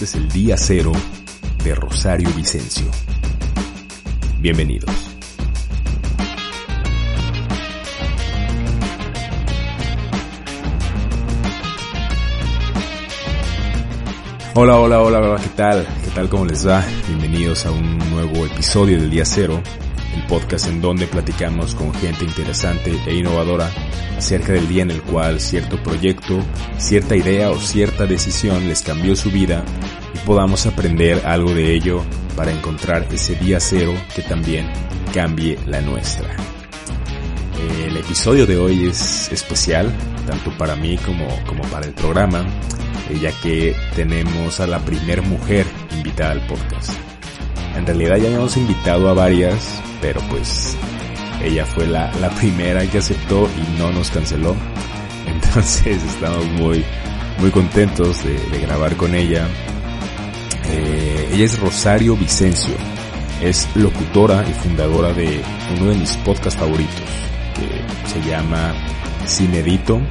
Este es el día cero de Rosario Vicencio. Bienvenidos. Hola, hola, hola, ¿qué tal? ¿Qué tal? ¿Cómo les va? Bienvenidos a un nuevo episodio del día cero, el podcast en donde platicamos con gente interesante e innovadora acerca del día en el cual cierto proyecto, cierta idea o cierta decisión les cambió su vida y podamos aprender algo de ello para encontrar ese día cero que también cambie la nuestra. El episodio de hoy es especial, tanto para mí como, como para el programa, eh, ya que tenemos a la primer mujer invitada al podcast. En realidad ya hemos invitado a varias, pero pues ella fue la, la primera que aceptó y no nos canceló. Entonces estamos muy, muy contentos de, grabar con ella. Eh, ella es Rosario Vicencio. Es locutora y fundadora de uno de mis podcasts favoritos, que se llama Cinedito.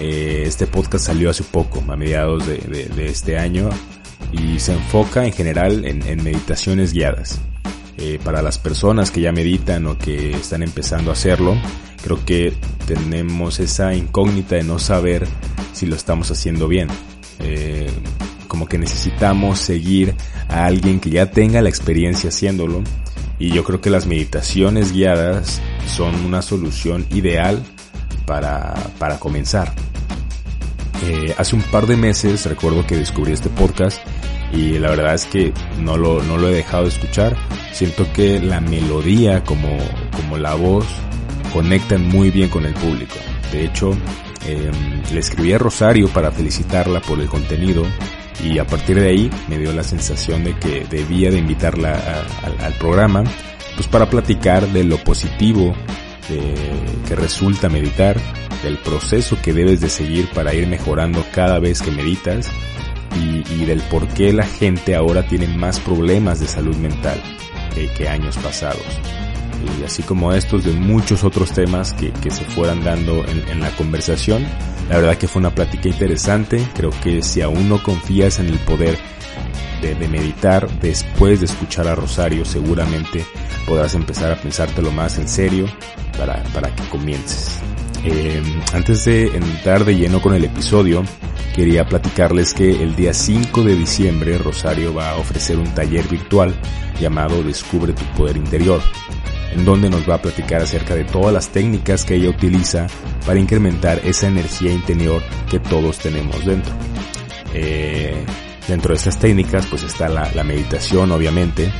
Eh, este podcast salió hace poco, a mediados de, de, este año, y se enfoca en general en, en meditaciones guiadas. Eh, para las personas que ya meditan o que están empezando a hacerlo, creo que tenemos esa incógnita de no saber si lo estamos haciendo bien. Eh, como que necesitamos seguir a alguien que ya tenga la experiencia haciéndolo y yo creo que las meditaciones guiadas son una solución ideal para, para comenzar. Eh, hace un par de meses recuerdo que descubrí este podcast y la verdad es que no lo, no lo he dejado de escuchar. Siento que la melodía como, como la voz conectan muy bien con el público. De hecho, em, le escribí a Rosario para felicitarla por el contenido y a partir de ahí me dio la sensación de que debía de invitarla al programa pues para platicar de lo positivo que resulta meditar, del proceso que debes de seguir para ir mejorando cada vez que meditas y, del por qué la gente ahora tiene más problemas de salud mental que años pasados. Y así como estos, de muchos otros temas que, se fueran dando en, la conversación. La verdad que fue una plática interesante. Creo que si aún no confías en el poder de, meditar después de escuchar a Rosario, seguramente podrás empezar a pensártelo más en serio para, para que comiences. Eh, antes de entrar de lleno con el episodio, quería platicarles que el día 5 de diciembre Rosario va a ofrecer un taller virtual llamado Descubre tu poder interior, en donde nos va a platicar acerca de todas las técnicas que ella utiliza para incrementar esa energía interior que todos tenemos dentro. Eh, dentro de estas técnicas pues está la, la meditación obviamente,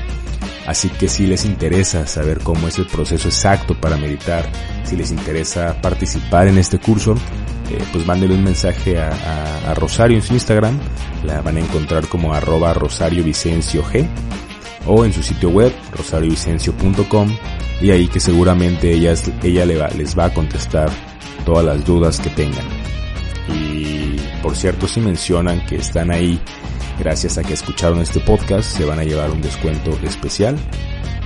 Así que si les interesa saber cómo es el proceso exacto para meditar, si les interesa participar en este curso, eh, pues mándenle un mensaje a, Rosario en su Instagram, la van a encontrar como arroba Rosario Vicencio G o en su sitio web rosariovicencio.com y ahí que seguramente ella les va a contestar todas las dudas que tengan. Y por cierto si mencionan que están ahí gracias a que escucharon este podcast se van a llevar un descuento especial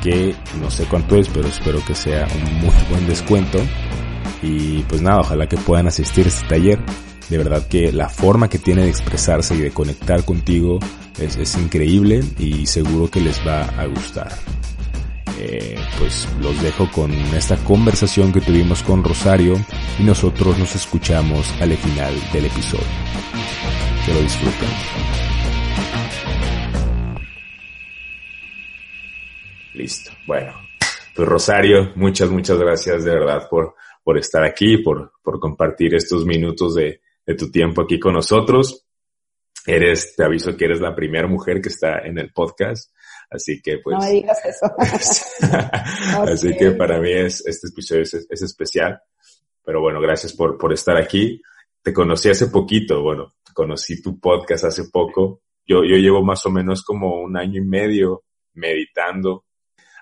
que no sé cuánto es pero espero que sea un muy buen descuento y pues nada, ojalá que puedan asistir a este taller. De verdad que la forma que tiene de expresarse y de conectar contigo es, increíble y seguro que les va a gustar. Eh, pues los dejo con esta conversación que tuvimos con Rosario y nosotros nos escuchamos al final del episodio. Que lo disfruten. Listo. Bueno, pues Rosario, muchas, muchas gracias de verdad por, por estar aquí, por, por compartir estos minutos de, de tu tiempo aquí con nosotros. Eres, te aviso que eres la primera mujer que está en el podcast. Así que pues. No me digas eso. así que para mí es, este episodio es, es, especial. Pero bueno, gracias por, por estar aquí. Te conocí hace poquito, bueno, conocí tu podcast hace poco. Yo, yo llevo más o menos como un año y medio meditando.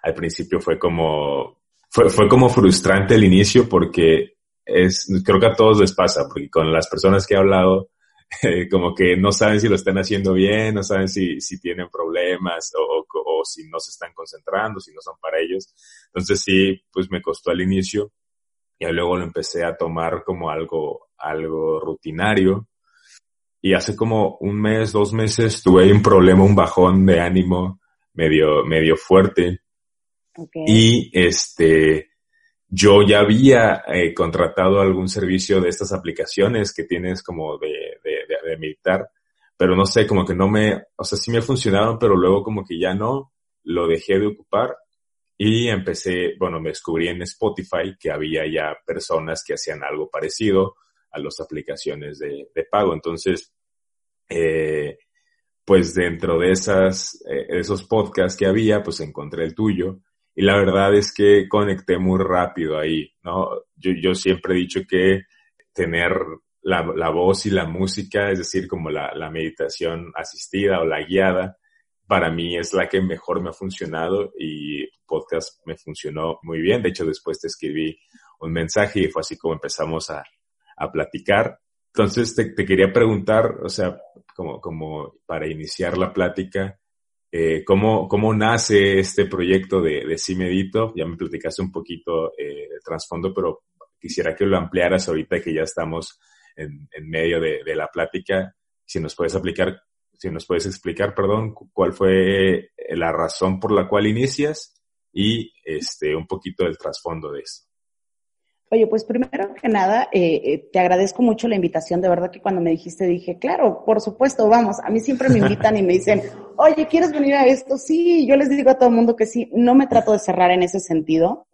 Al principio fue como, fue, fue como frustrante el inicio porque es, creo que a todos les pasa, porque con las personas que he hablado, como que no saben si lo están haciendo bien, no saben si, si tienen problemas o, o, si no se están concentrando, si no son para ellos. Entonces sí, pues me costó al inicio y luego lo empecé a tomar como algo, algo rutinario. y hace como un mes, dos meses tuve un problema, un bajón de ánimo medio, medio fuerte. Y este, yo ya había eh, contratado algún servicio de estas aplicaciones que tienes como de, de, de, meditar, pero no sé, como que no me, o sea, sí me funcionaron, pero luego como que ya no, lo dejé de ocupar y empecé, bueno, me descubrí en Spotify que había ya personas que hacían algo parecido a las aplicaciones de, de pago. Entonces, eh, pues dentro de esas, eh, esos podcasts que había, pues encontré el tuyo. Y la verdad es que conecté muy rápido ahí, ¿no? Yo, yo siempre he dicho que tener la, la voz y la música, es decir, como la, la meditación asistida o la guiada, para mí es la que mejor me ha funcionado y podcast me funcionó muy bien. De hecho, después te escribí un mensaje y fue así como empezamos a, a platicar. Entonces te, te, quería preguntar, o sea, como, como para iniciar la plática, eh, ¿cómo, ¿cómo nace este proyecto de, de Sí Medito? Ya me platicaste un poquito eh, el trasfondo, pero quisiera que lo ampliaras ahorita que ya estamos en, en medio de, de, la plática. Si nos puedes aplicar, si nos puedes explicar, perdón, cuál fue la razón por la cual inicias y este, un poquito del trasfondo de esto. Oye, pues primero que nada, eh, eh, te agradezco mucho la invitación. De verdad que cuando me dijiste dije, claro, por supuesto, vamos. A mí siempre me invitan y me dicen, oye, ¿quieres venir a esto? Sí, yo les digo a todo el mundo que sí. No me trato de cerrar en ese sentido.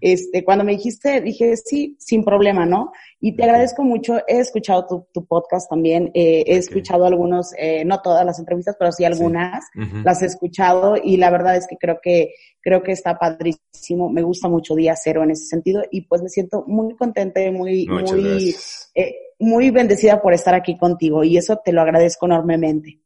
Este, cuando me dijiste, dije, sí, sin problema, ¿no? Y te agradezco mucho. He escuchado tu, tu podcast también. Eh, he escuchado algunos, eh, no todas las entrevistas, pero sí algunas. Las he escuchado y la verdad es que creo que, creo que está padrísimo. Me gusta mucho Día Cero en ese sentido y pues me siento muy contenta y muy, muy, eh, muy bendecida por estar aquí contigo y eso te lo agradezco enormemente.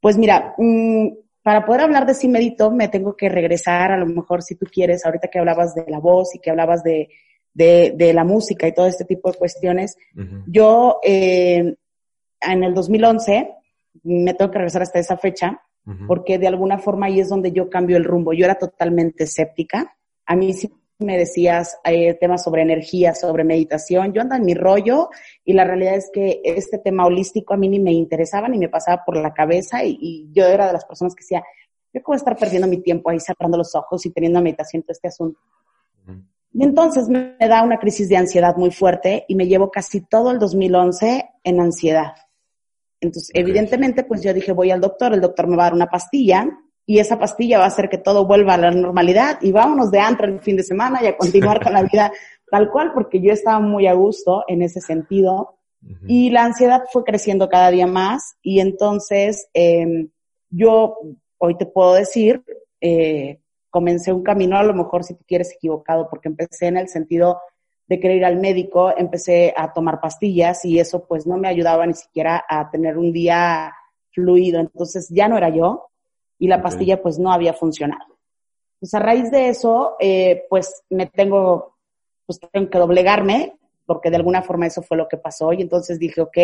Pues mira, mmm, para poder hablar de sí me tengo que regresar, a lo mejor si tú quieres, ahorita que hablabas de la voz y que hablabas de, de, de la música y todo este tipo de cuestiones. Uh -huh. Yo, eh, en el 2011, me tengo que regresar hasta esa fecha, uh -huh. porque de alguna forma ahí es donde yo cambio el rumbo. Yo era totalmente escéptica. A mí sí me decías eh, temas sobre energía, sobre meditación, yo ando en mi rollo y la realidad es que este tema holístico a mí ni me interesaba ni me pasaba por la cabeza y, y yo era de las personas que decía, yo cómo estar perdiendo mi tiempo ahí cerrando los ojos y teniendo meditación todo este asunto. Uh -huh. Y entonces me da una crisis de ansiedad muy fuerte y me llevo casi todo el 2011 en ansiedad. Entonces, okay. evidentemente, pues yo dije, voy al doctor, el doctor me va a dar una pastilla y esa pastilla va a hacer que todo vuelva a la normalidad y vámonos de antro el fin de semana y a continuar con la vida tal cual, porque yo estaba muy a gusto en ese sentido. Uh -huh. Y la ansiedad fue creciendo cada día más y entonces eh, yo hoy te puedo decir, eh, comencé un camino a lo mejor si tú quieres equivocado, porque empecé en el sentido de querer ir al médico, empecé a tomar pastillas y eso pues no me ayudaba ni siquiera a tener un día fluido. Entonces ya no era yo y la okay. pastilla pues no había funcionado. Pues a raíz de eso, eh, pues me tengo, pues tengo que doblegarme, porque de alguna forma eso fue lo que pasó. Y entonces dije, ok,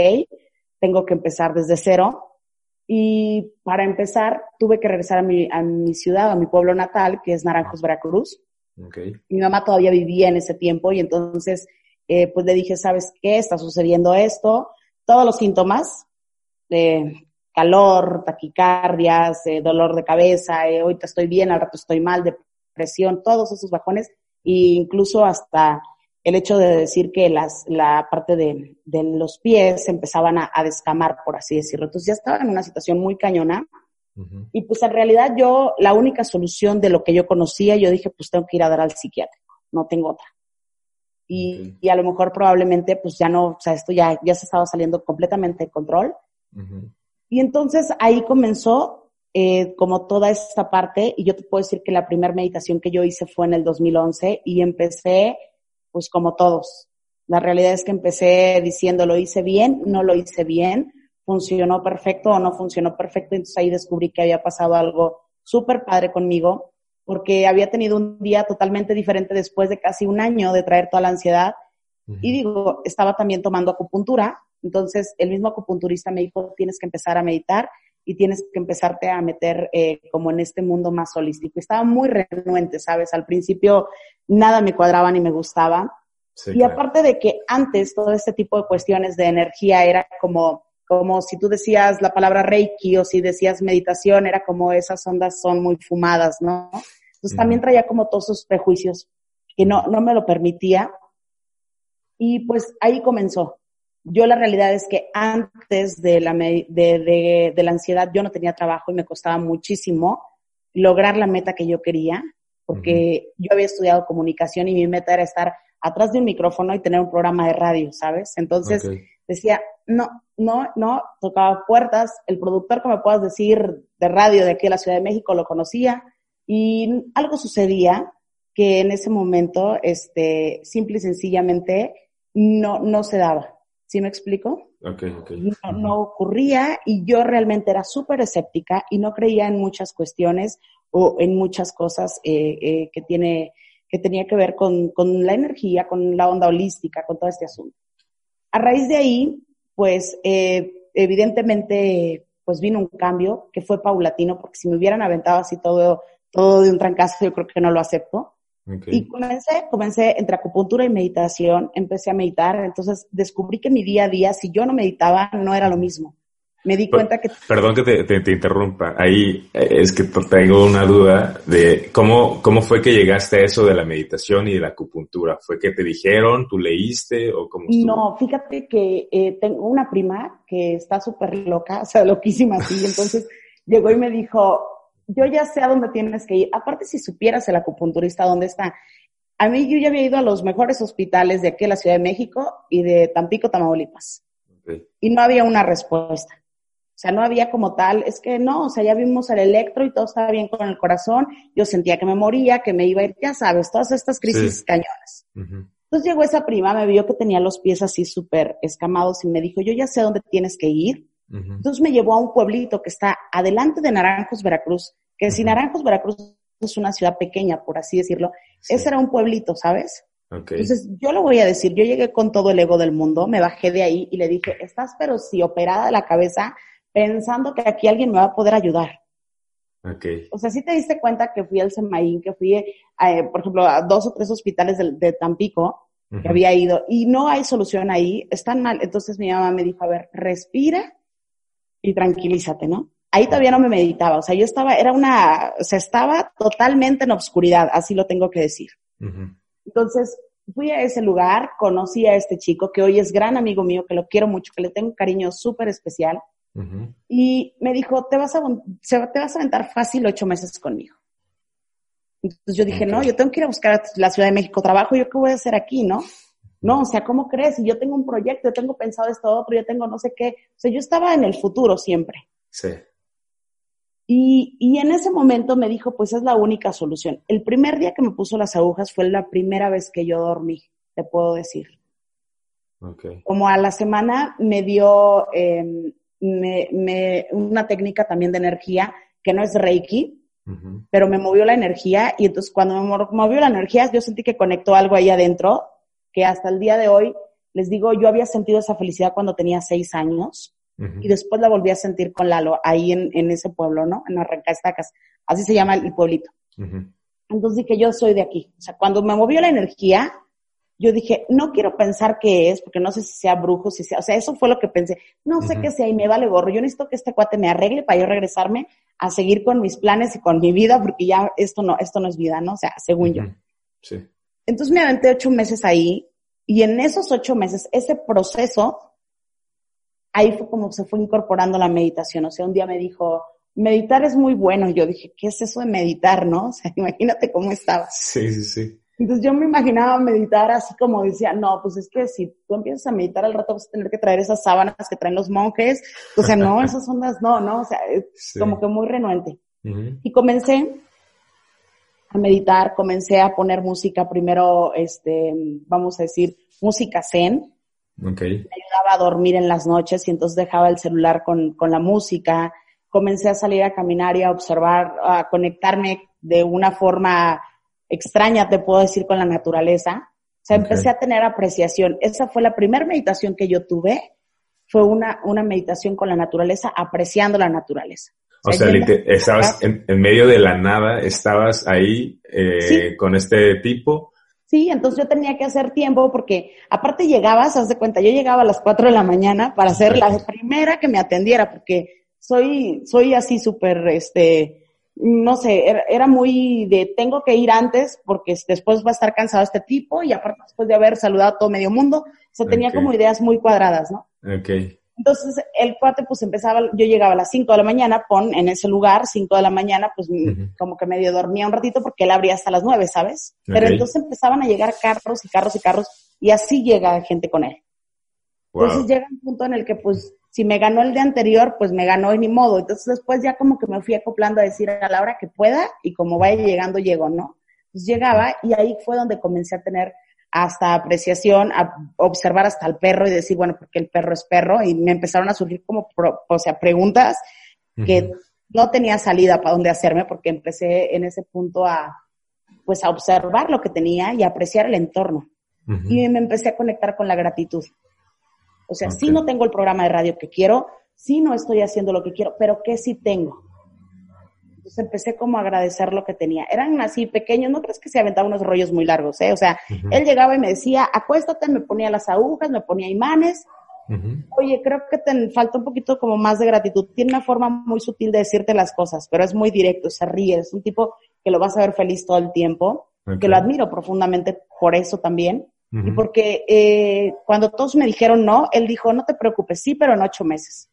tengo que empezar desde cero. Y para empezar, tuve que regresar a mi, a mi ciudad, a mi pueblo natal, que es Naranjos, Veracruz. Okay. Mi mamá todavía vivía en ese tiempo y entonces, eh, pues le dije, ¿sabes qué? Está sucediendo esto. Todos los síntomas, eh, calor, taquicardias, eh, dolor de cabeza, eh, ahorita estoy bien, al rato estoy mal, depresión, todos esos bajones, e incluso hasta el hecho de decir que las, la parte de, de los pies empezaban a, a, descamar, por así decirlo. Entonces ya estaba en una situación muy cañona. Uh -huh. Y pues en realidad yo, la única solución de lo que yo conocía, yo dije, pues tengo que ir a dar al psiquiátrico, no tengo otra. Y, okay. y a lo mejor probablemente pues ya no, o sea, esto ya, ya se estaba saliendo completamente de control. Uh -huh. Y entonces ahí comenzó eh, como toda esta parte, y yo te puedo decir que la primera meditación que yo hice fue en el 2011 y empecé pues como todos. La realidad es que empecé diciendo lo hice bien, no lo hice bien, funcionó perfecto o no funcionó perfecto, entonces ahí descubrí que había pasado algo súper padre conmigo, porque había tenido un día totalmente diferente después de casi un año de traer toda la ansiedad. Uh -huh. Y digo, estaba también tomando acupuntura, entonces, el mismo acupunturista me dijo, tienes que empezar a meditar y tienes que empezarte a meter eh, como en este mundo más holístico. Estaba muy renuente, ¿sabes? Al principio nada me cuadraba ni me gustaba. Sí, y claro. aparte de que antes todo este tipo de cuestiones de energía era como como si tú decías la palabra Reiki o si decías meditación, era como esas ondas son muy fumadas, ¿no? Entonces también traía como todos esos prejuicios que no, no me lo permitía. Y pues ahí comenzó. Yo la realidad es que antes de la, de, de, de la ansiedad yo no tenía trabajo y me costaba muchísimo lograr la meta que yo quería, porque yo había estudiado comunicación y mi meta era estar atrás de un micrófono y tener un programa de radio, ¿sabes? Entonces decía, no, no, no, tocaba puertas, el productor me puedas decir de radio de aquí a la Ciudad de México lo conocía y algo sucedía que en ese momento, este, simple y sencillamente no, no se daba. ¿Sí me explico? Okay, okay. No, no, ocurría y yo realmente era súper escéptica y no creía en muchas cuestiones o en muchas cosas eh, eh, que tiene que tenía que ver con, con la energía, con la onda holística, con todo este asunto. A raíz de ahí, pues eh, evidentemente, pues vino un cambio que fue paulatino, porque si me hubieran aventado así todo, todo de un trancazo, yo creo que no lo acepto. Y comencé, comencé entre acupuntura y meditación, empecé a meditar, entonces descubrí que mi día a día, si yo no meditaba, no era lo mismo. Me di cuenta que... Perdón que te, te, interrumpa, ahí eh, es que tengo una duda de cómo, cómo fue que llegaste a eso de la meditación y de la acupuntura. ¿Fue que te dijeron, tú leíste o cómo estuvo? No, fíjate que eh, tengo una prima que está súper loca, o sea, loquísima así, entonces llegó y me dijo, yo ya sé a dónde tienes que ir. Aparte, si supieras el acupunturista dónde está. A mí yo ya había ido a los mejores hospitales de aquí en la Ciudad de México y de Tampico, Tamaulipas. Y no había una respuesta. O sea, no había como tal, es que no, o sea, ya vimos el electro y todo estaba bien con el corazón. Yo sentía que me moría, que me iba a ir, ya sabes, todas estas crisis cañonas. Entonces llegó esa prima, me vio que tenía los pies así súper escamados y me dijo, yo ya sé dónde tienes que ir entonces me llevó a un pueblito que está adelante de Naranjos, Veracruz, que si Naranjos, Veracruz es una ciudad pequeña, por así decirlo, ese era un pueblito, ¿sabes? Entonces yo lo voy a decir, yo llegué con todo el ego del mundo, me bajé de ahí y le dije, estás pero si operada de la cabeza pensando que aquí alguien me va a poder ayudar. Okay. O sea, si te diste cuenta que fui al Semaín, que fui, eh, por ejemplo, a dos o tres hospitales de, Tampico, que había ido, y no hay solución ahí, están mal. Entonces mi mamá me dijo, a ver, respira y tranquilízate, ¿no? Ahí todavía no me meditaba, o sea, yo estaba, era una, o sea, estaba totalmente en obscuridad, así lo tengo que decir. Entonces, fui a ese lugar, conocí a este chico que hoy es gran amigo mío, que lo quiero mucho, que le tengo un cariño súper especial. Y me dijo, te vas, a, te vas a aventar fácil ocho meses conmigo. Entonces yo dije, no, yo tengo que ir a buscar a la Ciudad de México trabajo, ¿yo qué voy a hacer aquí, no? No, o sea, ¿cómo crees? Yo tengo un proyecto, yo tengo pensado esto otro, yo tengo no sé qué. O sea, yo estaba en el futuro siempre. Sí. Y, y en ese momento me dijo, pues es la única solución. El primer día que me puso las agujas fue la primera vez que yo dormí, te puedo decir. Okay. Como a la semana me dio eh, me, me, una técnica también de energía que no es Reiki, pero me movió la energía y entonces cuando me movió la energía yo sentí que conectó algo ahí adentro que hasta el día de hoy, les digo, yo había sentido esa felicidad cuando tenía seis años y después la volví a sentir con Lalo ahí en, en ese pueblo, ¿no? En Arrancastacas. Así se llama el, pueblito. Entonces dije, yo soy de aquí. O sea, cuando me movió la energía, yo dije, no quiero pensar qué es, porque no sé si sea brujo, si sea, o sea, eso fue lo que pensé. No sé qué sea y me vale gorro. Yo necesito que este cuate me arregle para yo regresarme a seguir con mis planes y con mi vida, porque ya esto no, esto no es vida, ¿no? O sea, según yo. Sí. Entonces me aventé ocho meses ahí y en esos ocho meses, ese proceso, ahí fue como se fue incorporando la meditación. O sea, un día me dijo, meditar es muy bueno. Y yo dije, ¿qué es eso de meditar, no? O sea, imagínate cómo estaba. Sí, sí, sí. Entonces yo me imaginaba meditar así como decía, no, pues es que si tú empiezas a meditar al rato vas a tener que traer esas sábanas que traen los monjes. O sea, no, esas ondas no, no, o sea, es como que muy renuente. Y comencé a meditar, comencé a poner música, primero, este, vamos a decir, música zen. Okay. Me ayudaba a dormir en las noches y entonces dejaba el celular con, con la música. Comencé a salir a caminar y a observar, a conectarme de una forma extraña, te puedo decir, con la naturaleza. O sea, empecé a tener apreciación. Esa fue la primera meditación que yo tuve. Fue una, una meditación con la naturaleza, apreciando la naturaleza. O sea, estabas en, medio de la nada, estabas ahí eh, con este tipo. Sí, entonces yo tenía que hacer tiempo porque aparte llegabas, haz de cuenta, yo llegaba a las 4 de la mañana para ser la primera que me atendiera porque soy, soy así súper, este, no sé, era, muy de tengo que ir antes porque después va a estar cansado este tipo y aparte después de haber saludado a todo medio mundo, o sea, tenía como ideas muy cuadradas, ¿no? Ok. Entonces el cuate pues empezaba, yo llegaba a las 5 de la mañana, pon en ese lugar, 5 de la mañana, pues como que medio dormía un ratito porque él abría hasta las 9, ¿sabes? Pero entonces empezaban a llegar carros y carros y carros y así llega gente con él. Entonces llega un punto en el que pues si me ganó el de anterior, pues me ganó y ni modo. Entonces después ya como que me fui acoplando a decir a la hora que pueda y como vaya llegando, llego, ¿no? Pues llegaba y ahí fue donde comencé a tener hasta apreciación, a observar hasta el perro y decir, bueno, porque el perro es perro, y me empezaron a surgir como, o sea, preguntas que no tenía salida para dónde hacerme, porque empecé en ese punto a, pues, a observar lo que tenía y a apreciar el entorno. Y me empecé a conectar con la gratitud. O sea, si no tengo el programa de radio que quiero, si no estoy haciendo lo que quiero, pero ¿qué sí tengo? Entonces empecé como a agradecer lo que tenía. Eran así pequeños, no crees que se aventaban unos rollos muy largos, ¿eh? O sea, él llegaba y me decía, acuéstate, me ponía las agujas, me ponía imanes. Oye, creo que te falta un poquito como más de gratitud. Tiene una forma muy sutil de decirte las cosas, pero es muy directo, se ríe, es un tipo que lo vas a ver feliz todo el tiempo, que lo admiro profundamente por eso también. Y porque eh, cuando todos me dijeron no, él dijo, no te preocupes, sí, pero en ocho meses.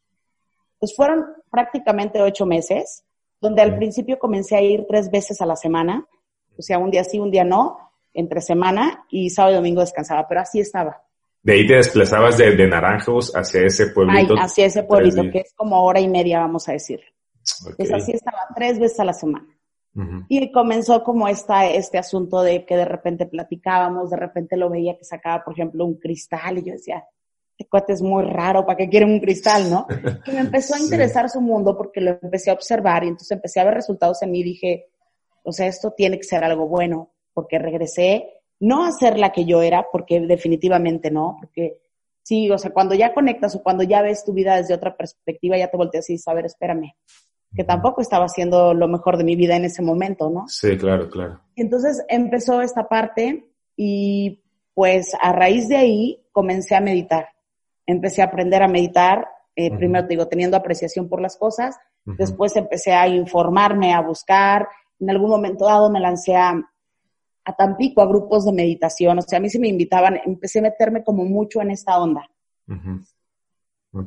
Pues fueron prácticamente ocho meses donde al principio comencé a ir tres veces a la semana, o sea, un día sí, un día no, entre semana y sábado y domingo descansaba, pero así estaba. De ahí te desplazabas de, Naranjos hacia ese pueblito. Ay, hacia ese pueblito, que es como hora y media, vamos a decir. Pues así estaba tres veces a la semana. Y comenzó como esta, este asunto de que de repente platicábamos, de repente lo veía que sacaba, por ejemplo, un cristal y yo decía, este cuate es muy raro, ¿para qué quieren un cristal, no? Que me empezó a interesar su mundo porque lo empecé a observar y entonces empecé a ver resultados en mí y dije, o sea, esto tiene que ser algo bueno, porque regresé, no a ser la que yo era, porque definitivamente no, porque sí, o sea, cuando ya conectas o cuando ya ves tu vida desde otra perspectiva, ya te volteas y dices, a ver, espérame, que tampoco estaba haciendo lo mejor de mi vida en ese momento, ¿no? Sí, claro, claro. Entonces empezó esta parte y pues a raíz de ahí comencé a meditar empecé a aprender a meditar, eh, primero te digo, teniendo apreciación por las cosas, después empecé a informarme, a buscar, en algún momento dado me lancé a, a Tampico, a grupos de meditación, o sea, a mí se me invitaban, empecé a meterme como mucho en esta onda.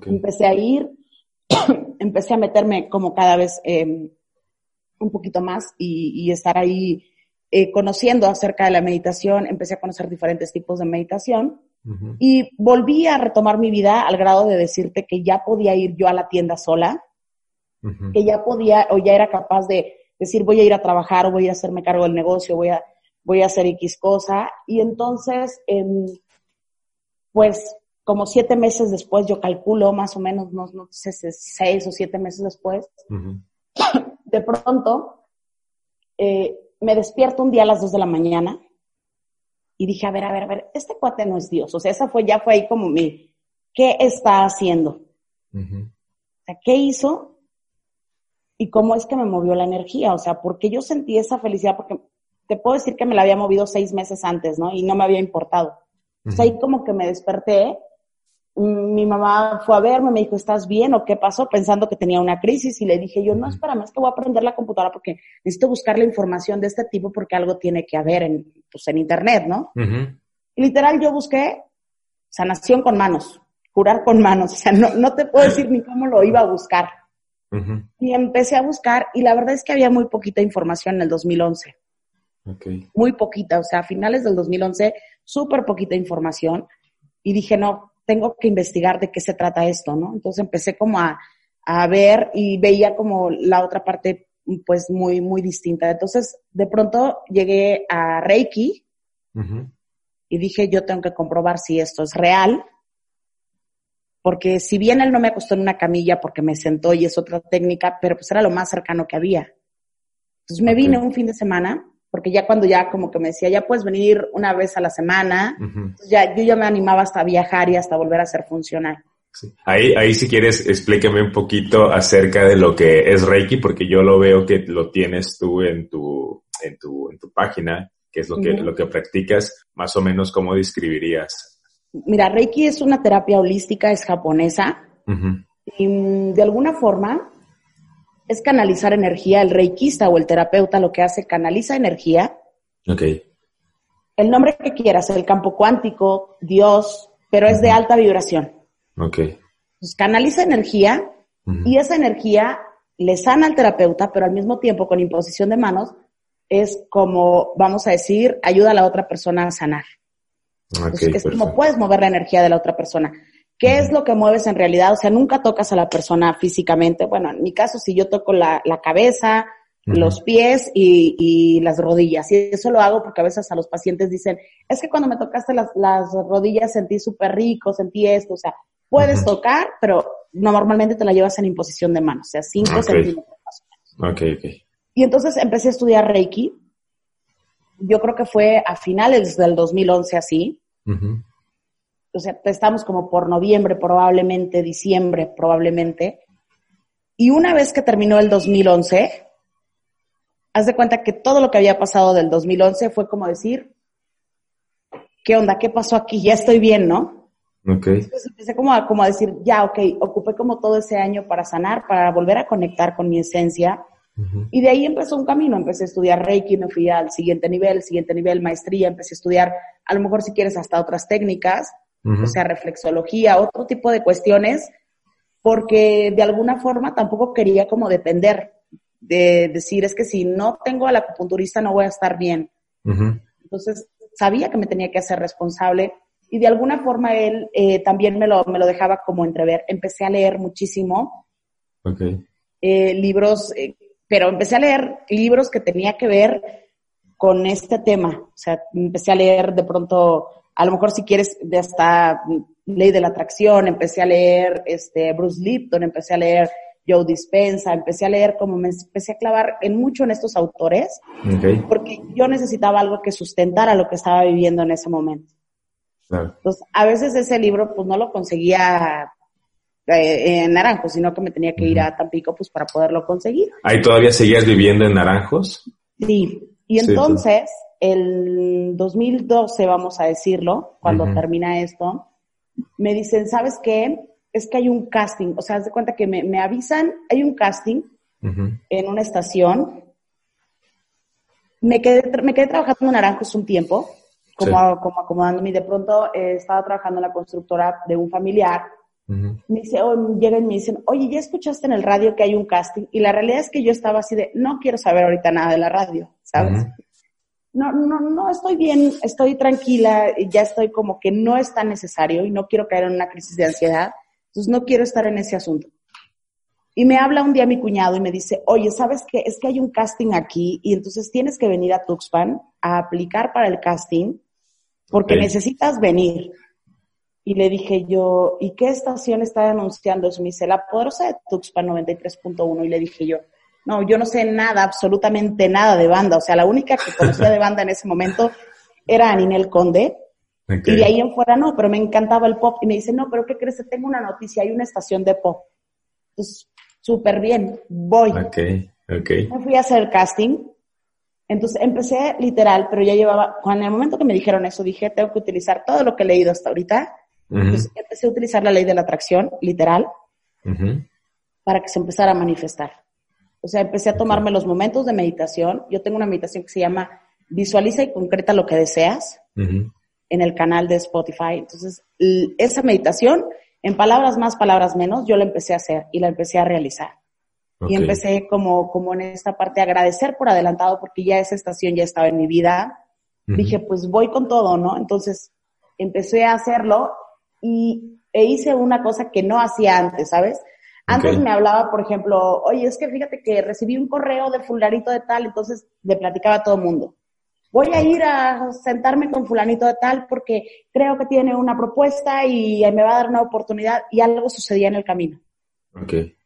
Empecé a ir, empecé a meterme como cada vez em, un poquito más y, estar ahí eh, conociendo acerca de la meditación, empecé a conocer diferentes tipos de meditación y volví a retomar mi vida al grado de decirte que ya podía ir yo a la tienda sola, que ya podía o ya era capaz de decir voy a ir a trabajar o voy a hacerme cargo del negocio, voy a, voy a hacer X cosa. Y entonces, em, pues como siete meses después, yo calculo más o menos, no, no sé, seis o siete meses después, de pronto eh, me despierto un día a las dos de la mañana y dije, a ver, a ver, a ver, este cuate no es Dios. O sea, esa fue, ya fue ahí como mi, ¿qué está haciendo? O sea, ¿qué hizo? Y cómo es que me movió la energía. O sea, porque yo sentí esa felicidad, porque te puedo decir que me la había movido seis meses antes, ¿no? Y no me había importado. O sea, ahí como que me desperté mi mamá fue a verme, me dijo, ¿estás bien o qué pasó? Pensando que tenía una crisis y le dije yo, no, espérame, es que voy a aprender la computadora porque necesito buscar la información de este tipo porque algo tiene que haber en, pues, en internet, ¿no? y literal yo busqué sanación con manos, curar con manos, o sea, no, no te puedo decir ni cómo lo iba a buscar. Y empecé a buscar y la verdad es que había muy poquita información en el 2011. Okay. Muy poquita, o sea, a finales del 2011, súper poquita información. Y dije, no, tengo que investigar de qué se trata esto, ¿no? Entonces empecé como a, a ver y veía como la otra parte pues muy, muy distinta. Entonces, de pronto llegué a Reiki y dije, yo tengo que comprobar si esto es real, porque si bien él no me acostó en una camilla porque me sentó y es otra técnica, pero pues era lo más cercano que había. Entonces me vine un fin de semana porque ya cuando ya como que me decía, ya puedes venir una vez a la semana, ya, yo ya me animaba hasta viajar y hasta volver a ser funcional. Ahí, ahí si quieres, explícame un poquito acerca de lo que es Reiki, porque yo lo veo que lo tienes tú en tu, en tu, en tu página, qué es lo que, lo que practicas, más o menos cómo describirías. Mira, Reiki es una terapia holística, es japonesa, y mm, de alguna forma es canalizar energía. El reikista o el terapeuta lo que hace, canaliza energía. Ok. El nombre que quieras, el campo cuántico, Dios, pero es de alta vibración. Ok. Pues canaliza energía y esa energía le sana al terapeuta, pero al mismo tiempo con imposición de manos es como, vamos a decir, ayuda a la otra persona a sanar. Okay, es como puedes mover la energía de la otra persona. ¿Qué es lo que mueves en realidad? O sea, nunca tocas a la persona físicamente. Bueno, en mi caso, si yo toco la, cabeza, los pies y, las rodillas. Y eso lo hago porque a veces a los pacientes dicen, es que cuando me tocaste las, rodillas sentí súper rico, sentí esto. O sea, puedes tocar, pero normalmente te la llevas en imposición de manos, o sea, 5 centímetros más o menos. Ok, ok. Y entonces empecé a estudiar Reiki. Yo creo que fue a finales del 2011 así o sea, estamos como por noviembre probablemente, diciembre probablemente. Y una vez que terminó el 2011, haz de cuenta que todo lo que había pasado del 2011 fue como decir, ¿qué onda? ¿Qué pasó aquí? Ya estoy bien, ¿no? Ok. Entonces empecé como a, como a decir, ya, ok, ocupé como todo ese año para sanar, para volver a conectar con mi esencia. Y de ahí empezó un camino, empecé a estudiar Reiki, me fui al siguiente nivel, siguiente nivel, maestría, empecé a estudiar, a lo mejor si quieres hasta otras técnicas, o sea, reflexología, otro tipo de cuestiones, porque de alguna forma tampoco quería como depender de decir, es que si no tengo al acupunturista no voy a estar bien. Entonces, sabía que me tenía que hacer responsable y de alguna forma él eh, también me lo, me lo dejaba como entrever. Empecé a leer muchísimo eh, libros, eh, pero empecé a leer libros que tenía que ver con este tema. O sea, empecé a leer de pronto a lo mejor si quieres de hasta Ley de la Atracción, empecé a leer este Bruce Lipton, empecé a leer Joe Dispensa, empecé a leer como me empecé a clavar en mucho en estos autores, porque yo necesitaba algo que sustentara lo que estaba viviendo en ese momento. Entonces, a veces ese libro pues no lo conseguía eh, en Naranjos, sino que me tenía que ir a Tampico pues para poderlo conseguir. ¿Ahí todavía seguías viviendo en Naranjos? Sí, y entonces el 2012, vamos a decirlo, cuando termina esto, me dicen, ¿sabes qué? Es que hay un casting, o sea, haz de cuenta que me, avisan, hay un casting en una estación. Me quedé, me quedé trabajando en Naranjos un tiempo, como, como acomodándome, y de pronto eh, estaba trabajando en la constructora de un familiar. Me dice, oh, llegan y me dicen, oye, ¿ya escuchaste en el radio que hay un casting? Y la realidad es que yo estaba así de, no quiero saber ahorita nada de la radio, ¿sabes? no, no, no estoy bien, estoy tranquila, ya estoy como que no es tan necesario y no quiero caer en una crisis de ansiedad, entonces no quiero estar en ese asunto. Y me habla un día mi cuñado y me dice, oye, ¿sabes qué? Es que hay un casting aquí y entonces tienes que venir a Tuxpan a aplicar para el casting porque necesitas venir. Y le dije yo, ¿y qué estación está denunciando? Me dice, la poderosa de Tuxpan 93.1. Y le dije yo, no, yo no sé nada, absolutamente nada de banda. O sea, la única que conocía de banda en ese momento era Ninel Conde. Y de ahí en fuera no, pero me encantaba el pop. Y me dice, no, pero ¿qué crees? Tengo una noticia, hay una estación de pop. Entonces, súper bien, voy. Ok, ok. Me fui a hacer casting. Entonces empecé literal, pero ya llevaba, cuando en el momento que me dijeron eso, dije, tengo que utilizar todo lo que he leído hasta ahorita. Entonces empecé a utilizar la ley de la atracción, literal, para que se empezara a manifestar. O sea, empecé a tomarme los momentos de meditación. Yo tengo una meditación que se llama Visualiza y concreta lo que deseas en el canal de Spotify. Entonces, esa meditación, en palabras más, palabras menos, yo la empecé a hacer y la empecé a realizar. Y empecé como, como en esta parte a agradecer por adelantado porque ya esa estación ya estaba en mi vida. Dije, pues voy con todo, ¿no? Entonces, empecé a hacerlo y e hice una cosa que no hacía antes, ¿sabes? Antes me hablaba, por ejemplo, oye, es que fíjate que recibí un correo de fulanito de tal, entonces le platicaba a todo el mundo. Voy a ir a sentarme con fulanito de tal porque creo que tiene una propuesta y me va a dar una oportunidad y algo sucedía en el camino.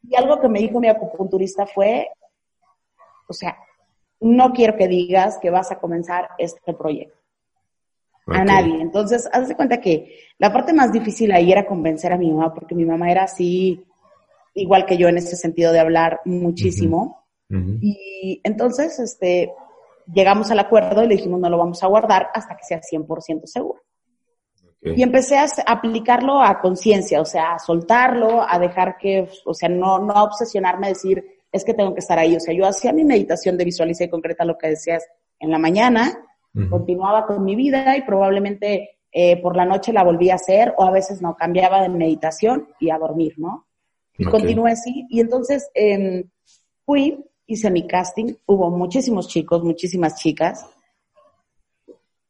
Y algo que me dijo mi acupunturista fue, o sea, no quiero que digas que vas a comenzar este proyecto. A nadie. Entonces, haz de cuenta que la parte más difícil ahí era convencer a mi mamá, porque mi mamá era así, igual que yo en ese sentido de hablar muchísimo. Y entonces, este, llegamos al acuerdo y le dijimos no lo vamos a guardar hasta que sea 100% seguro. Y empecé a aplicarlo a conciencia, o sea, a soltarlo, a dejar que, o sea, no, no a obsesionarme a decir, es que tengo que estar ahí. O sea, yo hacía mi meditación de visualizar y concreta lo que decías en la mañana, continuaba con mi vida y probablemente eh, por la noche la volví a hacer o a veces no, cambiaba de meditación y a dormir, ¿no? Y continué así. Y entonces eh, fui, hice mi casting, hubo muchísimos chicos, muchísimas chicas.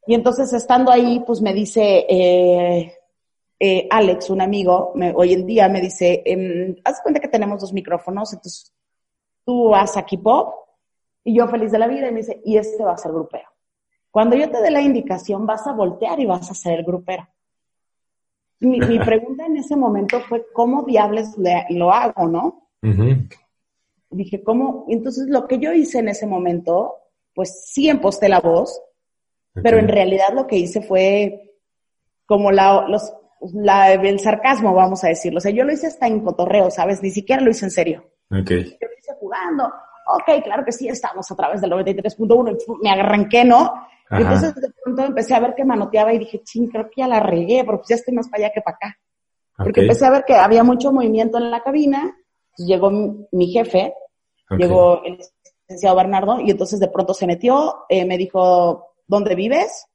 Y entonces estando ahí, pues me dice eh, eh Alex, un amigo, me, hoy en día me dice, eh, haz cuenta que tenemos dos micrófonos, entonces tú haz aquí pop y yo feliz de la vida y me dice, y este va a ser grupero. Cuando yo te dé la indicación, vas a voltear y vas a ser el grupero. Mi, mi pregunta en ese momento fue, ¿cómo diables lo hago, no? Dije, ¿cómo? Entonces, lo que yo hice en ese momento, pues sí emposté la voz, pero en realidad lo que hice fue como la, los, la, el sarcasmo, vamos a decirlo. O sea, yo lo hice hasta en cotorreo, ¿sabes? Ni siquiera lo hice en serio. Okay. Yo lo hice jugando. Ok, claro que sí, estamos a través del 93.1 y me arranqué, ¿no? entonces de pronto empecé a ver que manoteaba y dije, ching, creo que ya la regué, porque ya estoy más para allá que para acá. Porque empecé a ver que había mucho movimiento en la cabina, llegó mi, jefe, llegó el licenciado Bernardo, y entonces de pronto se metió, eh, me dijo, ¿dónde vives?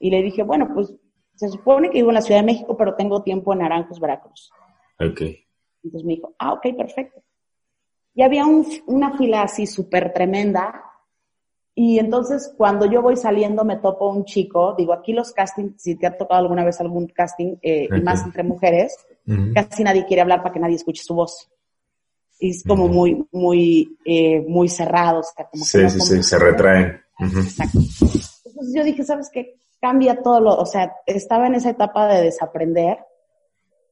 Y le dije, bueno, pues se supone que vivo en la Ciudad de México, pero tengo tiempo en Naranjos, Veracruz. Ok. Entonces me dijo, ah, ok, perfecto. Y había un, una fila así súper tremenda y entonces cuando yo voy saliendo me topo un chico, digo, aquí los castings, si te ha tocado alguna vez algún casting, eh, y más entre mujeres, casi nadie quiere hablar para que nadie escuche su voz. Y es como muy, muy, eh, muy cerrado. O sea, como sí, sí, sí, se retraen. Exacto. Entonces yo dije, ¿sabes qué? Cambia todo lo, o sea, estaba en esa etapa de desaprender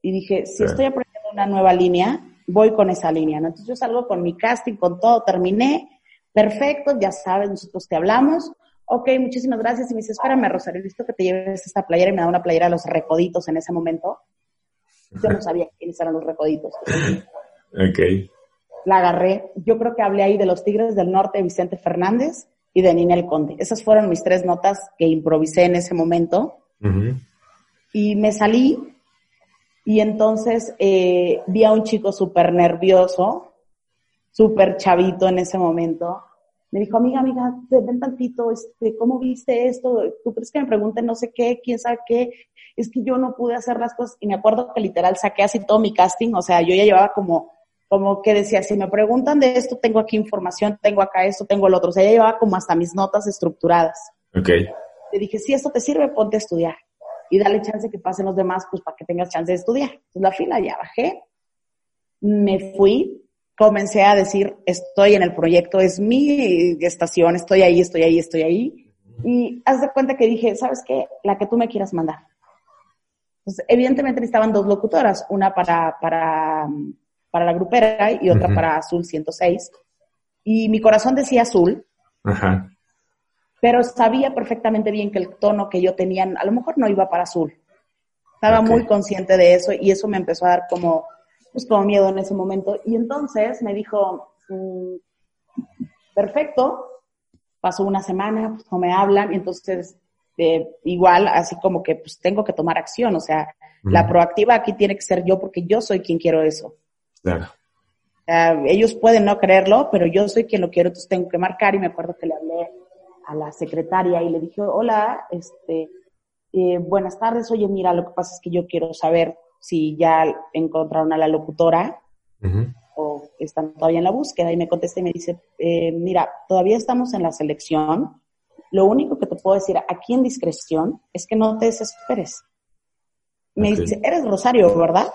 y dije, si estoy aprendiendo una nueva línea, voy con esa línea, ¿no? Entonces yo salgo con mi casting, con todo, terminé Perfecto, ya sabes, nosotros te hablamos. Ok, muchísimas gracias. Y me dice, espérame, Rosario, visto que te lleves esta playera y me da una playera de los recoditos en ese momento. Yo no sabía quiénes eran los recoditos. ok. La agarré. Yo creo que hablé ahí de los Tigres del Norte de Vicente Fernández y de Ninel Conde. Esas fueron mis tres notas que improvisé en ese momento. Y me salí y entonces eh, vi a un chico súper nervioso súper chavito en ese momento, me dijo, amiga, amiga, ven tantito, este, ¿cómo viste esto? ¿Tú crees que me pregunten no sé qué, quién sabe qué? Es que yo no pude hacer las cosas. Y me acuerdo que literal saqué así todo mi casting, o sea, yo ya llevaba como, como que decía, si me preguntan de esto, tengo aquí información, tengo acá esto, tengo el otro. O sea, ya llevaba como hasta mis notas estructuradas. Ok. Le dije, si esto te sirve, ponte a estudiar. Y dale chance que pasen los demás, pues para que tengas chance de estudiar. Entonces la fila ya bajé, me fui, comencé a decir, estoy en el proyecto, es mi estación, estoy ahí, estoy ahí, estoy ahí. Y haz de cuenta que dije, ¿sabes qué? La que tú me quieras mandar. Entonces, evidentemente necesitaban dos locutoras, una para, para, para la grupera y otra para Azul 106. Y mi corazón decía Azul, Ajá. Pero sabía perfectamente bien que el tono que yo tenía, a lo mejor no iba para Azul. Estaba muy consciente de eso y eso me empezó a dar como pues como miedo en ese momento. Y entonces me dijo, mm, perfecto, pasó una semana, pues no me hablan, y entonces eh, igual, así como que pues tengo que tomar acción, o sea, la proactiva aquí tiene que ser yo porque yo soy quien quiero eso. Claro. ellos pueden no creerlo, pero yo soy quien lo quiero, entonces tengo que marcar y me acuerdo que le hablé a la secretaria y le dije, hola, este, eh, buenas tardes, oye, mira, lo que pasa es que yo quiero saber si ya encontraron a la locutora o están todavía en la búsqueda. Y me contesta y me dice, eh, mira, todavía estamos en la selección. Lo único que te puedo decir aquí en discreción es que no te desesperes. Me dice, eres Rosario, ¿verdad?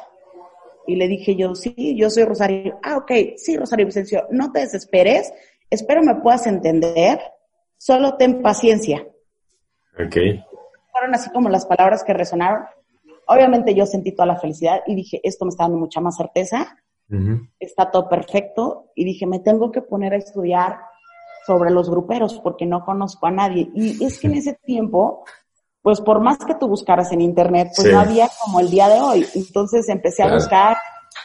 Y le dije yo, sí, yo soy Rosario. Ah, ok, sí, Rosario Vicencio, no te desesperes, espero me puedas entender, solo ten paciencia. Ok. Fueron así como las palabras que resonaron. Obviamente yo sentí toda la felicidad y dije, esto me está dando mucha más certeza, está todo perfecto y dije, me tengo que poner a estudiar sobre los gruperos porque no conozco a nadie. Y es que en ese tiempo, pues por más que tú buscaras en internet, pues no había como el día de hoy. Entonces empecé a buscar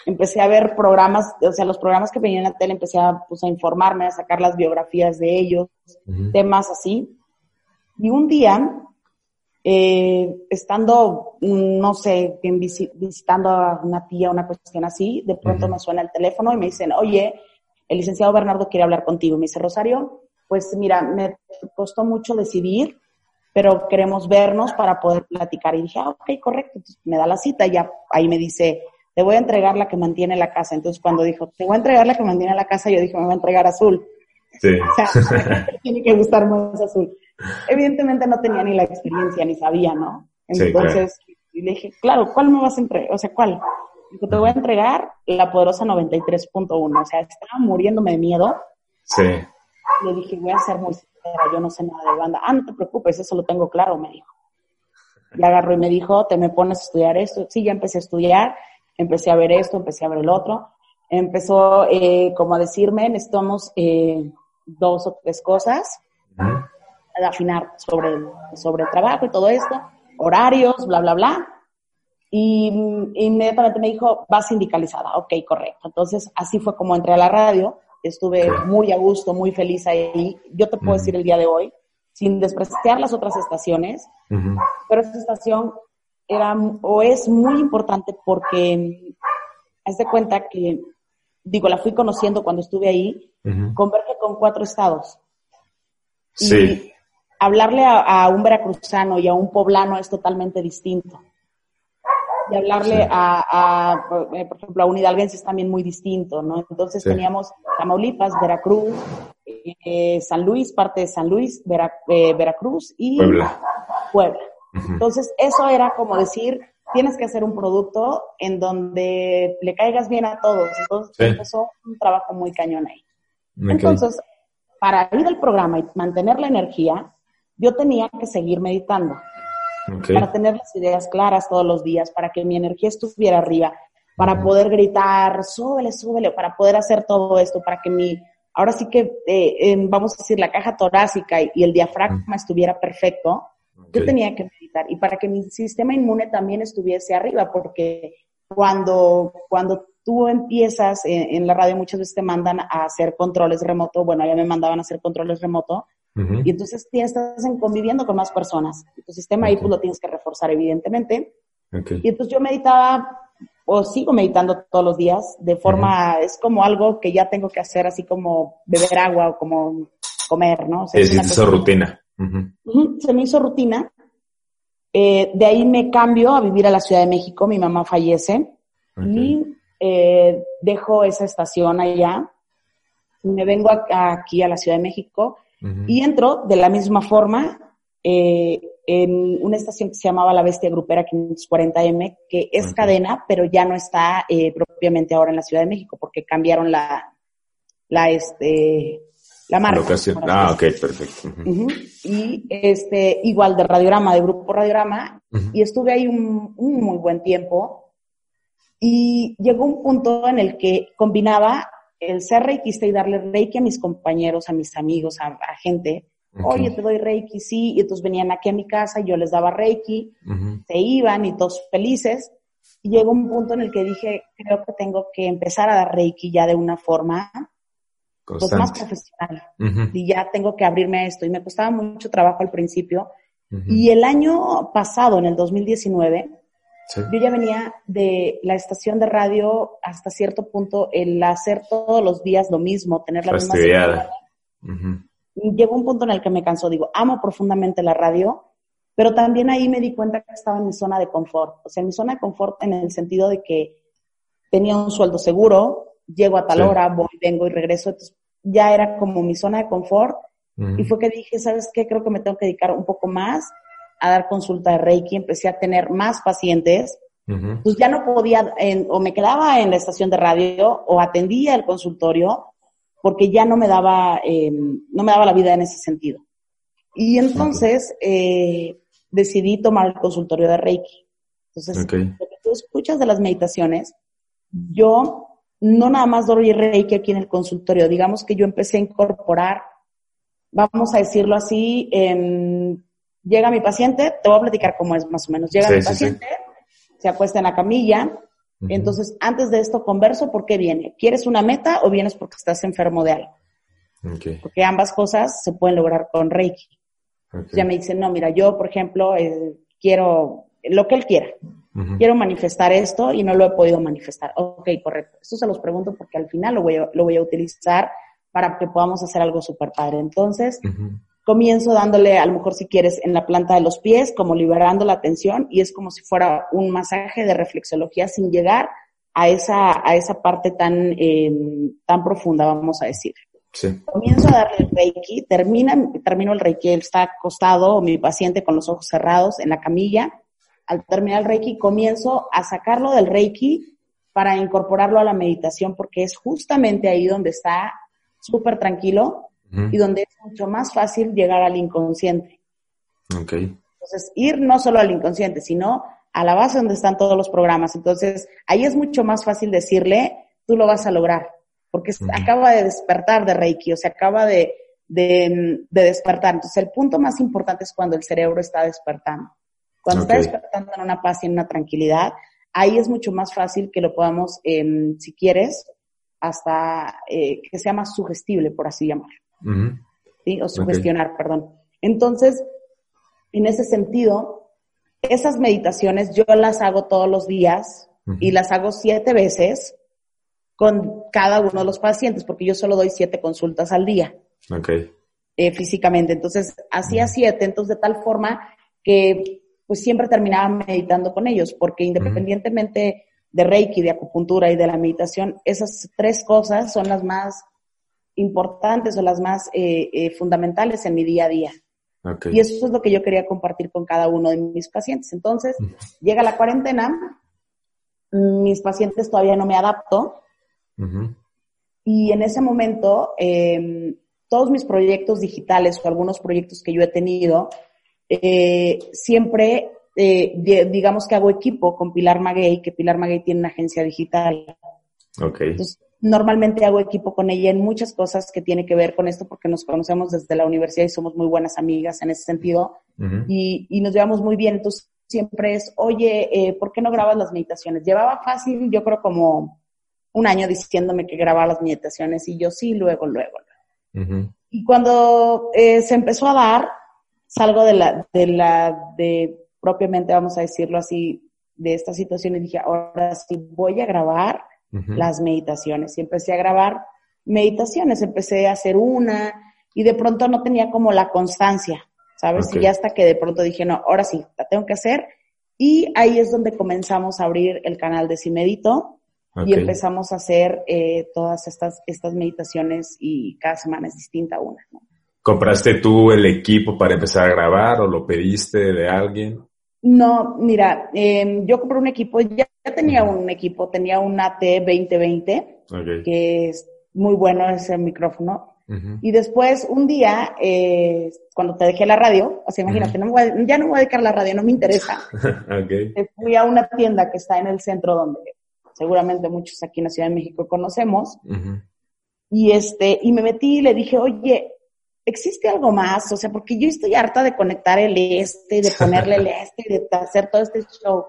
empecé a ver programas, o sea, los programas que venían en la tele, empecé a, pues, a informarme, a sacar las biografías de ellos, temas así. Y un día, eh, estando, no sé, visitando a una tía, una cuestión así, de pronto me suena el teléfono y me dicen, oye, el licenciado Bernardo quiere hablar contigo. Me dice, Rosario, pues mira, me costó mucho decidir, pero queremos vernos para poder platicar. Y dije, ah, ok, correcto. Entonces me da la cita y ya ahí me dice, te voy a entregar la que mantiene la casa. Entonces cuando dijo, te voy a entregar la que mantiene la casa, yo dije, me voy a entregar azul. Sí. O sea, tiene que gustar más azul. Evidentemente no tenía ni la experiencia, ni sabía, ¿no? Entonces le dije, claro, ¿cuál me vas a entregar? O sea, ¿cuál? Dijo, te voy a entregar la poderosa 93.1. O sea, estaba muriéndome de miedo. Sí. Le dije, voy a ser muy sincera, yo no sé nada de banda. Ah, no te preocupes, eso lo tengo claro, me dijo. Le agarró y me dijo, te me pones a estudiar esto. Sí, ya empecé a estudiar, empecé a ver esto, empecé a ver el otro. Empezó eh, como a decirme, necesitamos eh, dos o tres cosas, a afinar sobre sobre el trabajo y todo esto, horarios, bla, bla, bla y inmediatamente me dijo, vas sindicalizada. Ok, correcto. Entonces, así fue como entré a la radio. Estuve muy a gusto, muy feliz ahí. Yo te puedo decir el día de hoy, sin despreciar las otras estaciones, pero esta estación era o es muy importante porque haz de cuenta que, digo, la fui conociendo cuando estuve ahí, converge con cuatro estados. Sí. Y hablarle a un veracruzano y a un poblano es totalmente distinto y hablarle a, eh, por ejemplo, a un hidalguense es también muy distinto, ¿no? Entonces teníamos Tamaulipas, Veracruz, eh, San Luis, parte de San Luis, eh, Veracruz y Puebla. Entonces, eso era como decir, tienes que hacer un producto en donde le caigas bien a todos. Entonces, empezó un trabajo muy cañón ahí. Entonces, para ir al programa y mantener la energía, yo tenía que seguir meditando. Para tener las ideas claras todos los días, para que mi energía estuviera arriba, para poder gritar, súbele, súbele, para poder hacer todo esto, para que mi, ahora sí que, eh, vamos a decir, la caja torácica y, el diafragma estuviera perfecto, yo tenía que meditar y para que mi sistema inmune también estuviese arriba, porque cuando, cuando tú empiezas en, en la radio muchas veces te mandan a hacer controles remoto, bueno, ya me mandaban a hacer controles remoto, y entonces estás conviviendo con más personas. tu sistema ahí pues lo tienes que reforzar, evidentemente. Y entonces yo meditaba, o sigo meditando todos los días, de forma, es como algo que ya tengo que hacer, así como beber agua o como comer, ¿no? se hizo rutina. Se me hizo rutina. Eh, de ahí me cambio a vivir a la Ciudad de México, mi mamá fallece. Y eh, dejo esa estación allá. Me vengo aquí a la Ciudad de México y entro de la misma forma eh, en una estación que se llamaba La Bestia Grupera 540M, que es cadena, pero ya no está propiamente ahora en la Ciudad de México, porque cambiaron la, la, este, la marca. Ah, ok, perfecto. Y este, igual de radiograma, de grupo radiograma, y estuve ahí un, un, muy buen tiempo. Y llegó un punto en el que combinaba el ser reikista y darle reiki a mis compañeros, a mis amigos, a, gente. Oye, te doy reiki, sí. Y entonces venían aquí a mi casa y yo les daba reiki, se iban y todos felices. Y llegó un punto en el que dije, creo que tengo que empezar a dar reiki ya de una forma pues, más profesional. Y ya tengo que abrirme a esto. Y me costaba mucho trabajo al principio. Y el año pasado, en el 2019, yo ya venía de la estación de radio hasta cierto punto, el hacer todos los días lo mismo, tener la misma Y llegó un punto en el que me cansó, digo, amo profundamente la radio, pero también ahí me di cuenta que estaba en mi zona de confort. O sea, mi zona de confort en el sentido de que tenía un sueldo seguro, llego a tal hora, voy, vengo y regreso. Entonces, ya era como mi zona de confort. Y fue que dije, ¿sabes qué? Creo que me tengo que dedicar un poco más a dar consulta de Reiki, empecé a tener más pacientes, pues ya no podía, o me quedaba en la estación de radio o atendía el consultorio porque ya no me daba, em, no me daba la vida en ese sentido. Y entonces eh, decidí tomar el consultorio de Reiki. Entonces, lo que tú escuchas de las meditaciones, yo no nada más doy Reiki aquí en el consultorio, digamos que yo empecé a incorporar, vamos a decirlo así, Llega mi paciente, te voy a platicar cómo es más o menos. Llega mi paciente, se acuesta en la camilla, Entonces, antes de esto converso, ¿por qué viene? ¿Quieres una meta o vienes porque estás enfermo de algo? Porque ambas cosas se pueden lograr con Reiki. Ya me dicen, no, mira, yo, por ejemplo, eh, quiero lo que él quiera. Quiero manifestar esto y no lo he podido manifestar. Ok, correcto. Esto se los pregunto porque al final lo voy a, lo voy a utilizar para que podamos hacer algo súper padre. Entonces, comienzo dándole, a lo mejor si quieres, en la planta de los pies, como liberando la tensión y es como si fuera un masaje de reflexología sin llegar a esa, a esa parte tan, em, tan profunda, vamos a decir. Comienzo a darle el reiki, termina, termino el reiki, él está acostado, mi paciente con los ojos cerrados en la camilla. Al terminar el reiki, comienzo a sacarlo del reiki para incorporarlo a la meditación, porque es justamente ahí donde está súper tranquilo y donde es mucho más fácil llegar al inconsciente. Okay. Entonces, ir no solo al inconsciente, sino a la base donde están todos los programas. Entonces, ahí es mucho más fácil decirle, tú lo vas a lograr porque acaba de despertar de Reiki, o sea, acaba de, de, despertar. Entonces, el punto más importante es cuando el cerebro está despertando. Cuando está despertando en una paz y en una tranquilidad, ahí es mucho más fácil que lo podamos, em, si quieres, hasta eh, que sea más sugestible, por así llamarlo. ¿sí? O sugestionar, perdón. Entonces, en ese sentido, esas meditaciones yo las hago todos los días y las hago siete veces con cada uno de los pacientes, porque yo solo doy siete consultas al día. Ok. Eh, físicamente. Entonces, hacía siete, entonces de tal forma que pues siempre terminaba meditando con ellos, porque independientemente de Reiki, de acupuntura y de la meditación, esas tres cosas son las más importantes o las más eh, eh, fundamentales en mi día a día. Okay. Y eso es lo que yo quería compartir con cada uno de mis pacientes. Entonces, llega la cuarentena, mis pacientes todavía no me adapto, y en ese momento, em, todos mis proyectos digitales o algunos proyectos que yo he tenido, eh, siempre, eh, digamos que hago equipo con Pilar Maguey, que Pilar Maguey tiene una agencia digital. Okay. Entonces, normalmente hago equipo con ella en muchas cosas que tiene que ver con esto porque nos conocemos desde la universidad y somos muy buenas amigas en ese sentido y, y, nos llevamos muy bien. Entonces, siempre es, oye, eh, ¿por qué no grabas las meditaciones? Llevaba fácil, yo creo como un año diciéndome que grababa las meditaciones y yo sí, luego, luego. Y cuando eh, se empezó a dar, salgo de la, de la, de propiamente, vamos a decirlo así, de esta situación y dije, ahora sí voy a grabar las meditaciones. Y empecé a grabar meditaciones, empecé a hacer una y de pronto no tenía como la constancia, ¿sabes? Y hasta que de pronto dije, no, ahora sí, la tengo que hacer. Y ahí es donde comenzamos a abrir el canal de Si Medito y empezamos a hacer eh, todas estas, estas meditaciones y cada semana es distinta una. ¿Compraste tú el equipo para empezar a grabar o lo pediste de alguien? No, mira, eh, yo compré un equipo, ya, tenía un equipo, tenía un AT 2020, que es muy bueno ese micrófono. Y después, un día, eh, cuando te dejé la radio, o sea, imagínate, no ya no voy a dedicar la radio, no me interesa. Fui a una tienda que está en el centro donde seguramente muchos aquí en la Ciudad de México conocemos. Y este, y me metí y le dije, oye, ¿existe algo más? O sea, porque yo estoy harta de conectar el este, de ponerle el este, de hacer todo este show.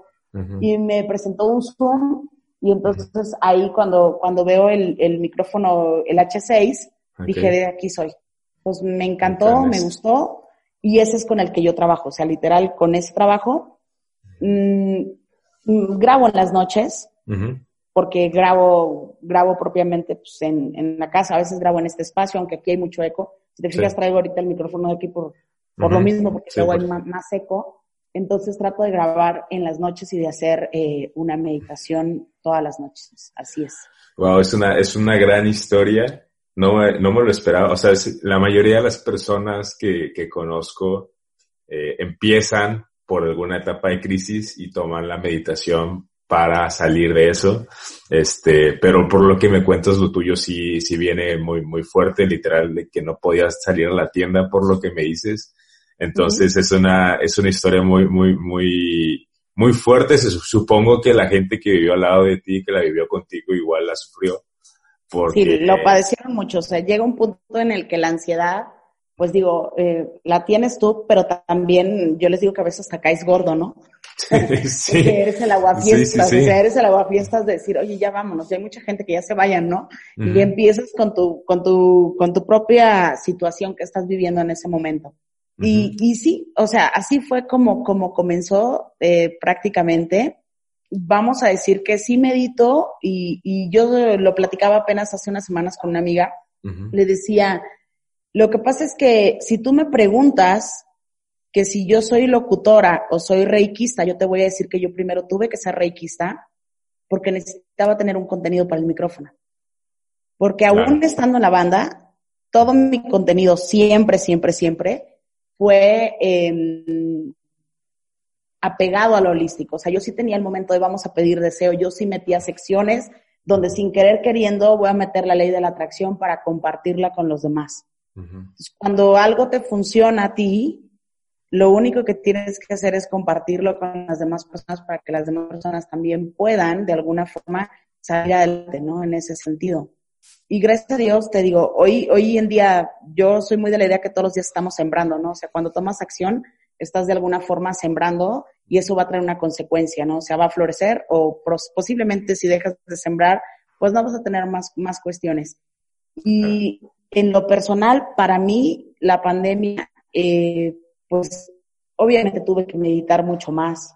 Y me presentó un Zoom y entonces ahí cuando, cuando veo el, el micrófono, el H6, dije, de aquí soy. Pues me encantó, me gustó y ese es con el que yo trabajo. O sea, literal, con ese trabajo, mm, mm, grabo en las noches, porque grabo, grabo propiamente pues, en, en, la casa, a veces grabo en este espacio, aunque aquí hay mucho eco. Si te fijas, traigo ahorita el micrófono de aquí por, por lo mismo, porque luego hay más, eco. Entonces trato de grabar en las noches y de hacer eh, una meditación todas las noches. Así es. Wow, es una, es una gran historia. No, no me lo esperaba. O sea, la mayoría de las personas que, que conozco eh, empiezan por alguna etapa de crisis y toman la meditación para salir de eso. Este, pero por lo que me cuentas, lo tuyo sí, sí viene muy, muy fuerte, literal, de que no podías salir a la tienda por lo que me dices. Entonces es una, es una historia muy, muy, muy, muy fuerte. Supongo que la gente que vivió al lado de ti, que la vivió contigo, igual la sufrió. Porque... Sí, lo padecieron mucho. O sea, llega un punto en el que la ansiedad, pues digo, eh, la tienes tú, pero también yo les digo que a veces hasta caes gordo, ¿no? Sí. eres el aguafiestas, sí, o sea, eres el aguafiestas de decir, oye, ya vámonos, ya hay mucha gente que ya se vayan, ¿no? Y empiezas con tu, con tu, con tu propia situación que estás viviendo en ese momento. y, y sí, o sea, así fue como, como comenzó eh, prácticamente. Vamos a decir que sí medito y, y yo lo platicaba apenas hace unas semanas con una amiga. Le decía, lo que pasa es que si tú me preguntas que si yo soy locutora o soy reikista, yo te voy a decir que yo primero tuve que ser reikista porque necesitaba tener un contenido para el micrófono. Porque aún estando en la banda, todo mi contenido siempre, siempre, siempre fue eh, apegado a lo holístico. O sea, yo sí tenía el momento de vamos a pedir deseo, yo sí metía secciones donde sin querer queriendo voy a meter la ley de la atracción para compartirla con los demás. Cuando algo te funciona a ti, lo único que tienes que hacer es compartirlo con las demás personas para que las demás personas también puedan, de alguna forma, salir adelante, ¿no? En ese sentido. Y gracias a Dios, te digo, hoy, hoy en día yo soy muy de la idea que todos los días estamos sembrando, ¿no? O sea, cuando tomas acción, estás de alguna forma sembrando y eso va a traer una consecuencia, ¿no? O sea, va a florecer o posiblemente si dejas de sembrar, pues no vas a tener más, más cuestiones. Y en lo personal, para mí, la pandemia, eh, pues obviamente tuve que meditar mucho más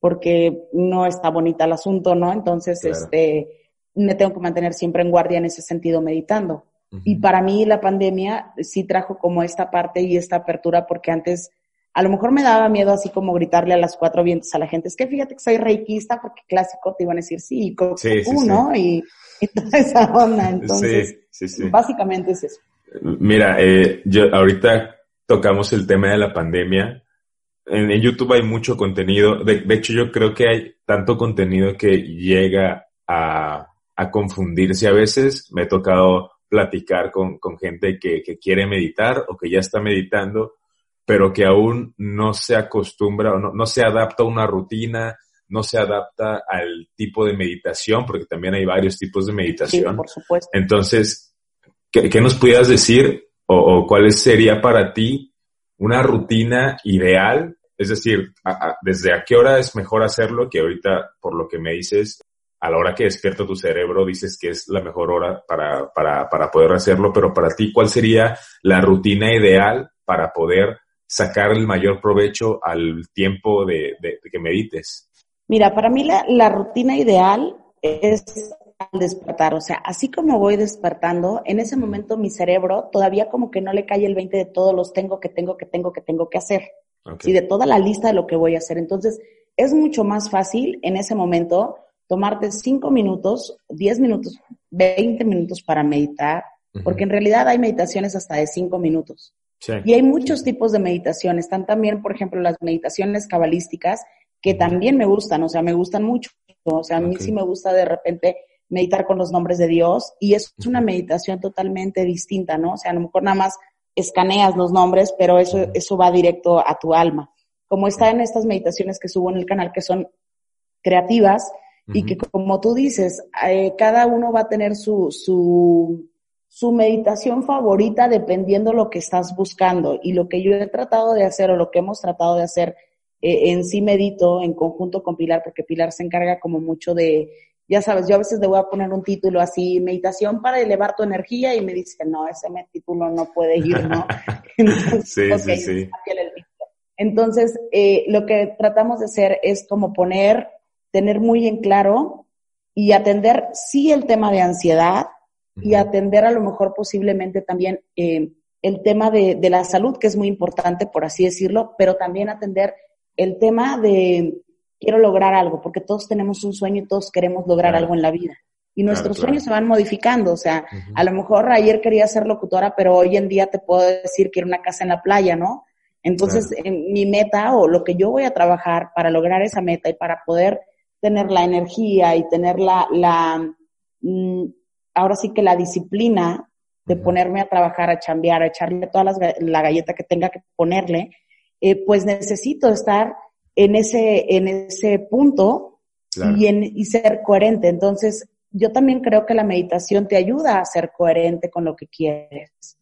porque no está bonita el asunto, ¿no? Entonces, este, me tengo que mantener siempre en guardia en ese sentido meditando. Y para mí la pandemia sí trajo como esta parte y esta apertura porque antes a lo mejor me daba miedo así como gritarle a las cuatro vientos a la gente, es que fíjate que soy reikista porque clásico te iban a decir sí, sí, sí, ¿no? Y, y, toda esa onda. Entonces, básicamente es eso. Mira, eh, yo ahorita tocamos el tema de la pandemia. En, YouTube hay mucho contenido. De, hecho, yo creo que hay tanto contenido que llega a, a confundirse a veces. Me he tocado platicar con, con gente que, que, quiere meditar o que ya está meditando, pero que aún no se acostumbra o no, no se adapta a una rutina, no se adapta al tipo de meditación, porque también hay varios tipos de meditación. Sí, por supuesto. Entonces, ¿qué, qué nos pudieras decir o, cuál sería para ti una rutina ideal? Es decir, ¿desde a qué hora es mejor hacerlo? Que ahorita, por lo que me dices, a la hora que despierta tu cerebro, dices que es la mejor hora para, para, para poder hacerlo, pero para ti, ¿cuál sería la rutina ideal para poder sacar el mayor provecho al tiempo de, de, que medites? Mira, para mí la, la rutina ideal es al despertar, o sea, así como voy despertando, en ese momento mi cerebro todavía como que no le cae el 20 de todos los tengo que tengo que tengo que tengo que hacer. Y de toda la lista de lo que voy a hacer. Entonces, es mucho más fácil en ese momento tomarte 5 minutos, 10 minutos, 20 minutos para meditar, porque en realidad hay meditaciones hasta de 5 minutos. Y hay muchos tipos de meditaciones. Están también, por ejemplo, las meditaciones cabalísticas, que también me gustan, o sea, me gustan mucho. O sea, a mí sí me gusta de repente meditar con los nombres de Dios y es una meditación totalmente distinta, ¿no? O sea, a lo mejor nada más escaneas los nombres, pero eso, eso va directo a tu alma. Como está en estas meditaciones que subo en el canal, que son creativas y que como tú dices, eh, cada uno va a tener su, su, su meditación favorita dependiendo lo que estás buscando. Y lo que yo he tratado de hacer o lo que hemos tratado de hacer eh, en sí medito en conjunto con Pilar, porque Pilar se encarga como mucho de, ya sabes, yo a veces le voy a poner un título así, meditación para elevar tu energía y me dice, no, ese título no puede ir, ¿no? Entonces, sí, sí, sí. Entonces, eh, lo que tratamos de hacer es como poner, tener muy en claro y atender sí el tema de ansiedad y atender a lo mejor posiblemente también eh, el tema de, de la salud, que es muy importante, por así decirlo, pero también atender el tema de quiero lograr algo, porque todos tenemos un sueño y todos queremos lograr algo en la vida. Y nuestros sueños se van modificando, o sea, a lo mejor ayer quería ser locutora, pero hoy en día te puedo decir que quiero una casa en la playa, ¿no? Entonces, mi meta o lo que yo voy a trabajar para lograr esa meta y para poder tener la energía y tener la, la mm, ahora sí que la disciplina de ponerme a trabajar, a chambear, a echarle toda la galleta que tenga que ponerle, eh, pues necesito estar en ese, en ese punto y, en, y ser coherente. Entonces, yo también creo que la meditación te ayuda a ser coherente con lo que quieres.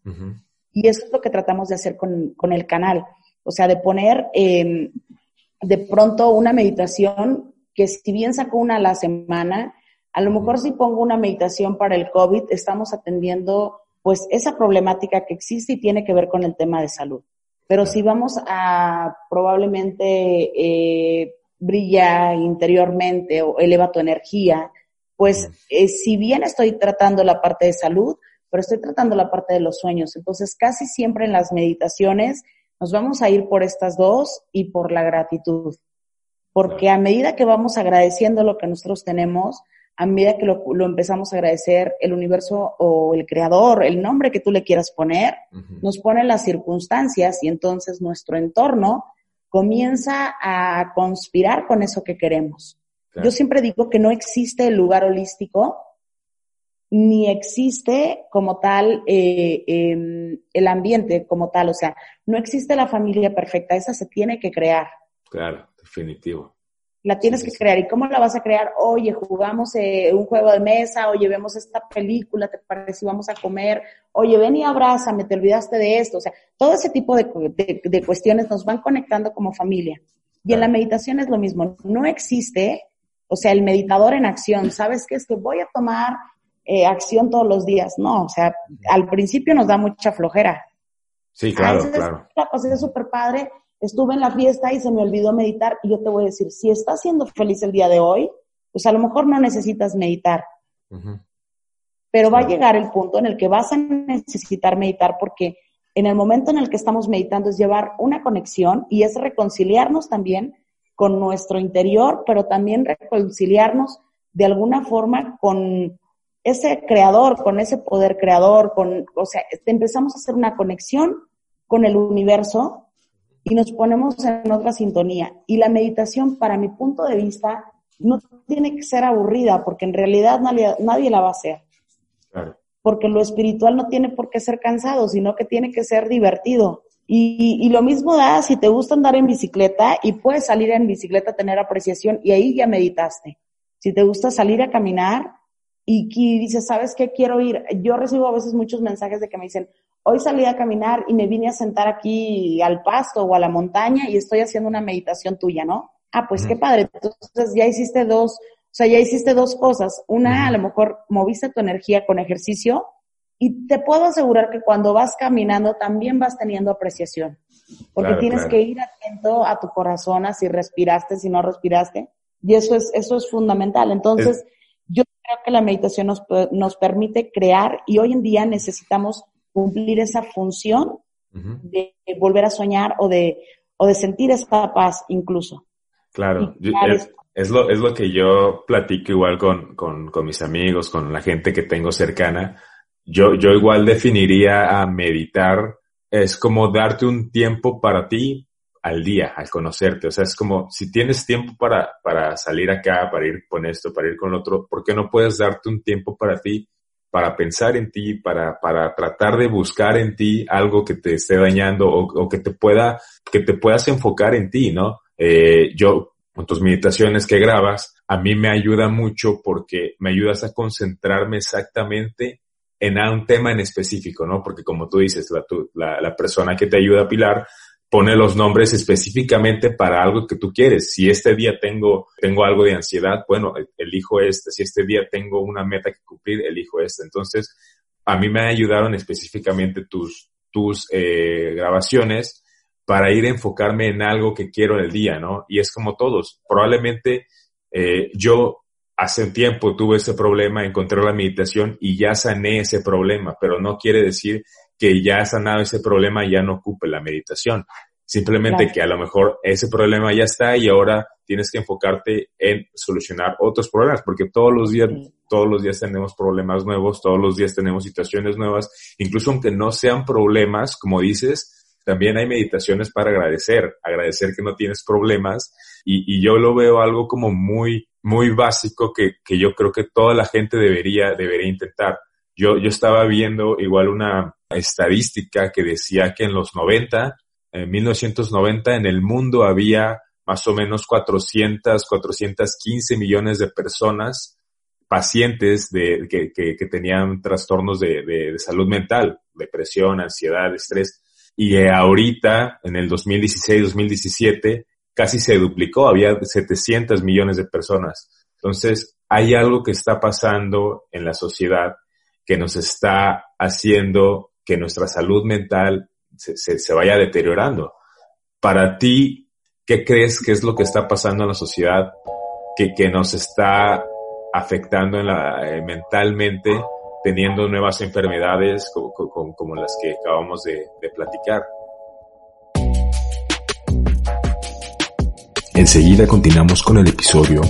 Y eso es lo que tratamos de hacer con, con el canal. O sea, de poner eh, de pronto una meditación que si bien saco una a la semana, a lo mejor si pongo una meditación para el COVID, estamos atendiendo pues esa problemática que existe y tiene que ver con el tema de salud. Pero si vamos a probablemente eh, brilla interiormente o eleva tu energía, pues eh, si bien estoy tratando la parte de salud, pero estoy tratando la parte de los sueños. Entonces casi siempre en las meditaciones nos vamos a ir por estas dos y por la gratitud. Porque a medida que vamos agradeciendo lo que nosotros tenemos, a medida que lo, empezamos a agradecer, el universo o el creador, el nombre que tú le quieras poner, nos pone las circunstancias y entonces nuestro entorno comienza a conspirar con eso que queremos. Yo siempre digo que no existe el lugar holístico, ni existe como tal eh, em, el ambiente como tal, o sea, no existe la familia perfecta, esa se tiene que crear. Claro, definitivo la tienes que crear. ¿Y cómo la vas a crear? Oye, jugamos eh, un juego de mesa, oye, vemos esta película, ¿te parece si vamos a comer? Oye, ven y abrázame, te olvidaste de esto. O sea, todo ese tipo de, de, cuestiones nos van conectando como familia. Y en la meditación es lo mismo. No existe, o sea, el meditador en acción. ¿Sabes qué? Es que voy a tomar eh, acción todos los días. No, o sea, al principio nos da mucha flojera. Sí, claro, claro. La pasé súper padre estuve en la fiesta y se me olvidó meditar y yo te voy a decir, si estás siendo feliz el día de hoy, pues a lo mejor no necesitas meditar. Pero va a llegar el punto en el que vas a necesitar meditar porque en el momento en el que estamos meditando es llevar una conexión y es reconciliarnos también con nuestro interior, pero también reconciliarnos de alguna forma con ese creador, con ese poder creador, con, o sea, empezamos a hacer una conexión con el universo y nos ponemos en otra sintonía. Y la meditación, para mi punto de vista, no tiene que ser aburrida, porque en realidad nadie, nadie la va a hacer. Porque lo espiritual no tiene por qué ser cansado, sino que tiene que ser divertido. Y, y, lo mismo da si te gusta andar en bicicleta y puedes salir en bicicleta a tener apreciación y ahí ya meditaste. Si te gusta salir a caminar y, y dices, ¿sabes qué? Quiero ir. Yo recibo a veces muchos mensajes de que me dicen, hoy salí a caminar y me vine a sentar aquí al pasto o a la montaña y estoy haciendo una meditación tuya, ¿no? Ah, pues qué padre. Entonces ya hiciste dos, o sea, ya hiciste dos cosas. Una, a lo mejor moviste tu energía con ejercicio y te puedo asegurar que cuando vas caminando también vas teniendo apreciación. Porque tienes que ir atento a tu corazón, a si respiraste, si no respiraste. Y eso es, eso es fundamental. Entonces, yo creo que la meditación nos, nos permite crear y hoy en día necesitamos cumplir esa función de volver a soñar o de, o de sentir paz incluso. Claro, es, lo, es lo que yo platico igual con, con, con, mis amigos, con la gente que tengo cercana. Yo, yo igual definiría a meditar, es como darte un tiempo para ti al día, al conocerte. O sea, es como si tienes tiempo para, para salir acá, para ir con esto, para ir con otro, ¿por qué no puedes darte un tiempo para ti para pensar en ti, para, para tratar de buscar en ti algo que te esté dañando o, que te pueda, que te puedas enfocar en ti, ¿no? Eh, yo, con tus meditaciones que grabas, a mí me ayuda mucho porque me ayudas a concentrarme exactamente en un tema en específico, ¿no? Porque como tú dices, la, la, la persona que te ayuda a pilar pone los nombres específicamente para algo que tú quieres. Si este día tengo, tengo algo de ansiedad, bueno, elijo este. Si este día tengo una meta que cumplir, elijo este. Entonces, a mí me ayudaron específicamente tus, tus eh, grabaciones para ir a enfocarme en algo que quiero en el día, ¿no? Y es como todos. Probablemente eh, yo hace un tiempo tuve ese problema, encontré la meditación y ya sané ese problema, pero no quiere decir que ya ha sanado ese problema ya no ocupe la meditación. Simplemente que a lo mejor ese problema ya está y ahora tienes que enfocarte en solucionar otros problemas, porque todos los días, todos los días tenemos problemas nuevos, todos los días tenemos situaciones nuevas, incluso aunque no sean problemas, como dices, también hay meditaciones para agradecer, agradecer que no tienes problemas y, y yo lo veo algo como muy, muy básico que, que yo creo que toda la gente debería, debería intentar. Yo, yo estaba viendo igual una estadística que decía que en los 90, en 1990, en el mundo había más o menos 400, 415 millones de personas, pacientes de, que, tenían trastornos de, de, salud mental. depresión, ansiedad, estrés. Y ahorita, en el 2016-2017, casi se duplicó, había 700 millones de personas. Entonces, hay algo que está pasando en la sociedad que nos está haciendo que nuestra salud mental se, se, vaya deteriorando. Para ti, ¿qué crees que es lo que está pasando en la sociedad que, que nos está afectando eh, mentalmente, teniendo nuevas enfermedades como, como, como las que acabamos de, de platicar? Enseguida continuamos con el episodio.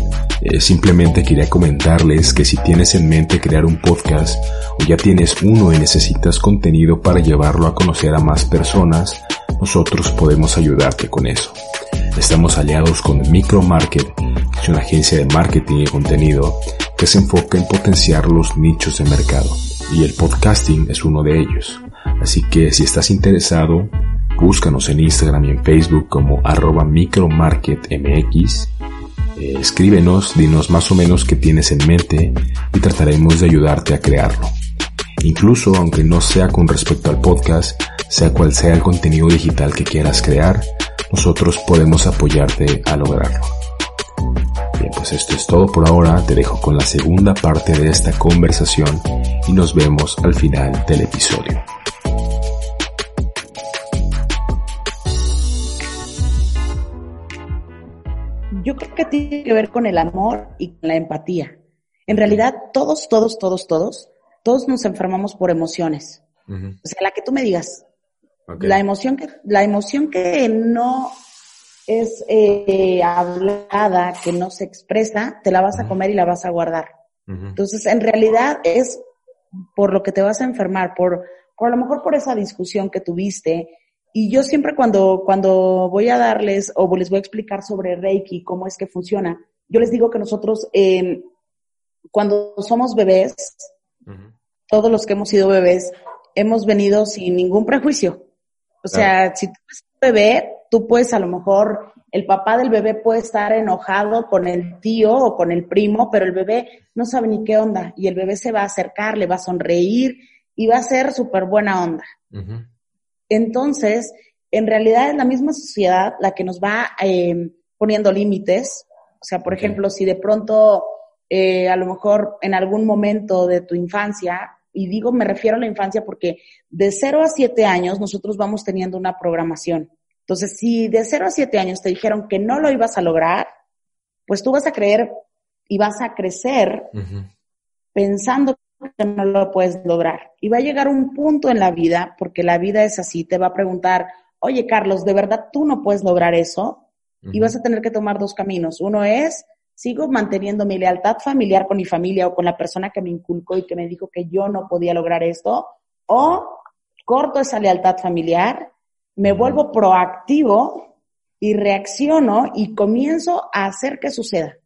Eh, simplemente quería comentarles que si tienes en mente crear un podcast o ya tienes uno y necesitas contenido para llevarlo a conocer a más personas, nosotros podemos ayudarte con eso. Estamos aliados con Micromarket, que es una agencia de marketing y contenido que se enfoca en potenciar los nichos de mercado. Y el podcasting es uno de ellos. Así que si estás interesado, Búscanos en Instagram y en Facebook como arroba micromarketmx. Eh, escríbenos, dinos más o menos qué tienes en mente y trataremos de ayudarte a crearlo. Incluso aunque no sea con respecto al podcast, sea cual sea el contenido digital que quieras crear, nosotros podemos apoyarte a lograrlo. Bien, pues esto es todo por ahora, te dejo con la segunda parte de esta conversación y nos vemos al final del episodio. Yo creo que tiene que ver con el amor y con la empatía. En realidad, todos, todos, todos, todos, todos nos enfermamos por emociones. O sea, la que tú me digas, la emoción que, la emoción que no es eh, hablada, que no se expresa, te la vas a comer y la vas a guardar. Entonces, en realidad es por lo que te vas a enfermar, por, por a lo mejor por esa discusión que tuviste, y yo siempre cuando, cuando voy a darles o les voy a explicar sobre Reiki, cómo es que funciona, yo les digo que nosotros, eh, cuando somos bebés, todos los que hemos sido bebés, hemos venido sin ningún prejuicio. O sea, si tú eres un bebé, tú puedes a lo mejor, el papá del bebé puede estar enojado con el tío o con el primo, pero el bebé no sabe ni qué onda y el bebé se va a acercar, le va a sonreír y va a ser súper buena onda. Entonces, en realidad es la misma sociedad la que nos va eh, poniendo límites. O sea, por ejemplo, si de pronto, eh, a lo mejor en algún momento de tu infancia, y digo, me refiero a la infancia porque de 0 a 7 años nosotros vamos teniendo una programación. Entonces, si de 0 a 7 años te dijeron que no lo ibas a lograr, pues tú vas a creer y vas a crecer pensando que no lo puedes lograr. Y va a llegar un punto en la vida, porque la vida es así, te va a preguntar, oye Carlos, ¿de verdad tú no puedes lograr eso? Y vas a tener que tomar dos caminos. Uno es, sigo manteniendo mi lealtad familiar con mi familia o con la persona que me inculcó y que me dijo que yo no podía lograr esto, o corto esa lealtad familiar, me vuelvo proactivo y reacciono y comienzo a hacer que suceda.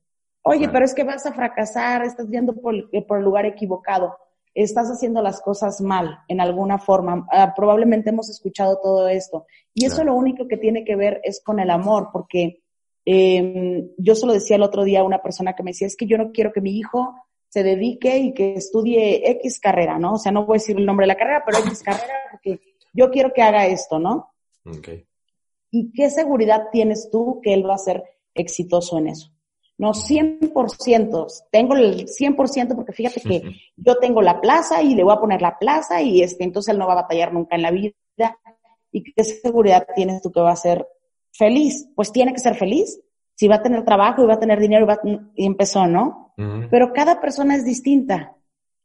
Oye, pero es que vas a fracasar, estás yendo por, eh, por, el lugar equivocado, estás haciendo las cosas mal en alguna forma. Ah, probablemente hemos escuchado todo esto. Y eso lo único que tiene que ver es con el amor, porque eh, yo solo decía el otro día a una persona que me decía, es que yo no quiero que mi hijo se dedique y que estudie X carrera, ¿no? O sea, no voy a decir el nombre de la carrera, pero X carrera, porque yo quiero que haga esto, ¿no? Okay. ¿Y qué seguridad tienes tú que él va a ser exitoso en eso? No, 100%. Tengo el 100% porque fíjate que yo tengo la plaza y le voy a poner la plaza y este, entonces él no va a batallar nunca en la vida. ¿Y qué seguridad tienes tú que va a ser feliz? Pues tiene que ser feliz. Si va a tener trabajo y va a tener dinero y, empezó, ¿no? Pero cada persona es distinta.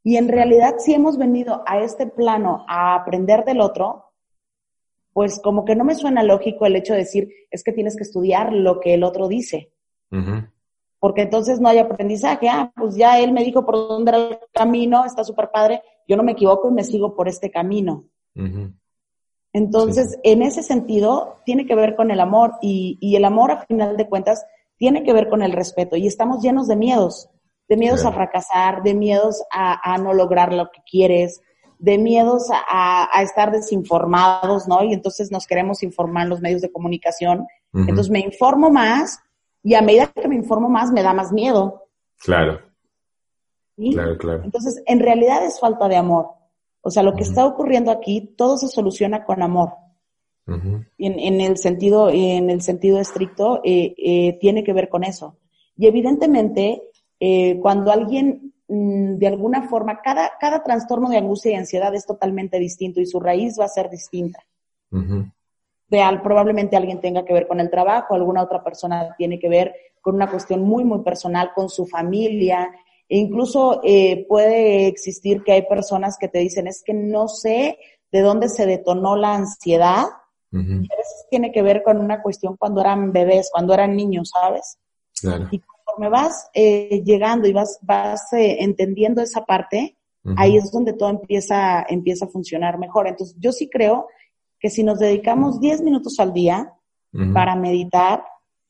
Y en realidad, si hemos venido a este plano a aprender del otro, pues como que no me suena lógico el hecho de decir, es que tienes que estudiar lo que el otro dice porque entonces no hay aprendizaje. Ah, pues ya él me dijo por dónde era el camino, está súper padre, yo no me equivoco y me sigo por este camino. Entonces, en ese sentido, tiene que ver con el amor y, y, el amor, a final de cuentas, tiene que ver con el respeto y estamos llenos de miedos, de miedos a fracasar, de miedos a, a, no lograr lo que quieres, de miedos a, a, estar desinformados, ¿no? Y entonces nos queremos informar en los medios de comunicación. Entonces me informo más y a medida que me informo más, me da más miedo. Claro. Claro, claro. Entonces, en realidad es falta de amor. O sea, lo que está ocurriendo aquí, todo se soluciona con amor. en, el sentido, en el sentido estricto, eh, eh, tiene que ver con eso. Y evidentemente, eh, cuando alguien mm, de alguna forma, cada, cada trastorno de angustia y ansiedad es totalmente distinto y su raíz va a ser distinta. Real, probablemente alguien tenga que ver con el trabajo, alguna otra persona tiene que ver con una cuestión muy, muy personal, con su familia, e incluso eh, puede existir que hay personas que te dicen, es que no sé de dónde se detonó la ansiedad. Y a veces tiene que ver con una cuestión cuando eran bebés, cuando eran niños, ¿sabes? Claro. Y conforme vas eh, llegando y vas, vas eh, entendiendo esa parte, ahí es donde todo empieza, empieza a funcionar mejor. Entonces, yo sí creo que si nos dedicamos 10 minutos al día para meditar,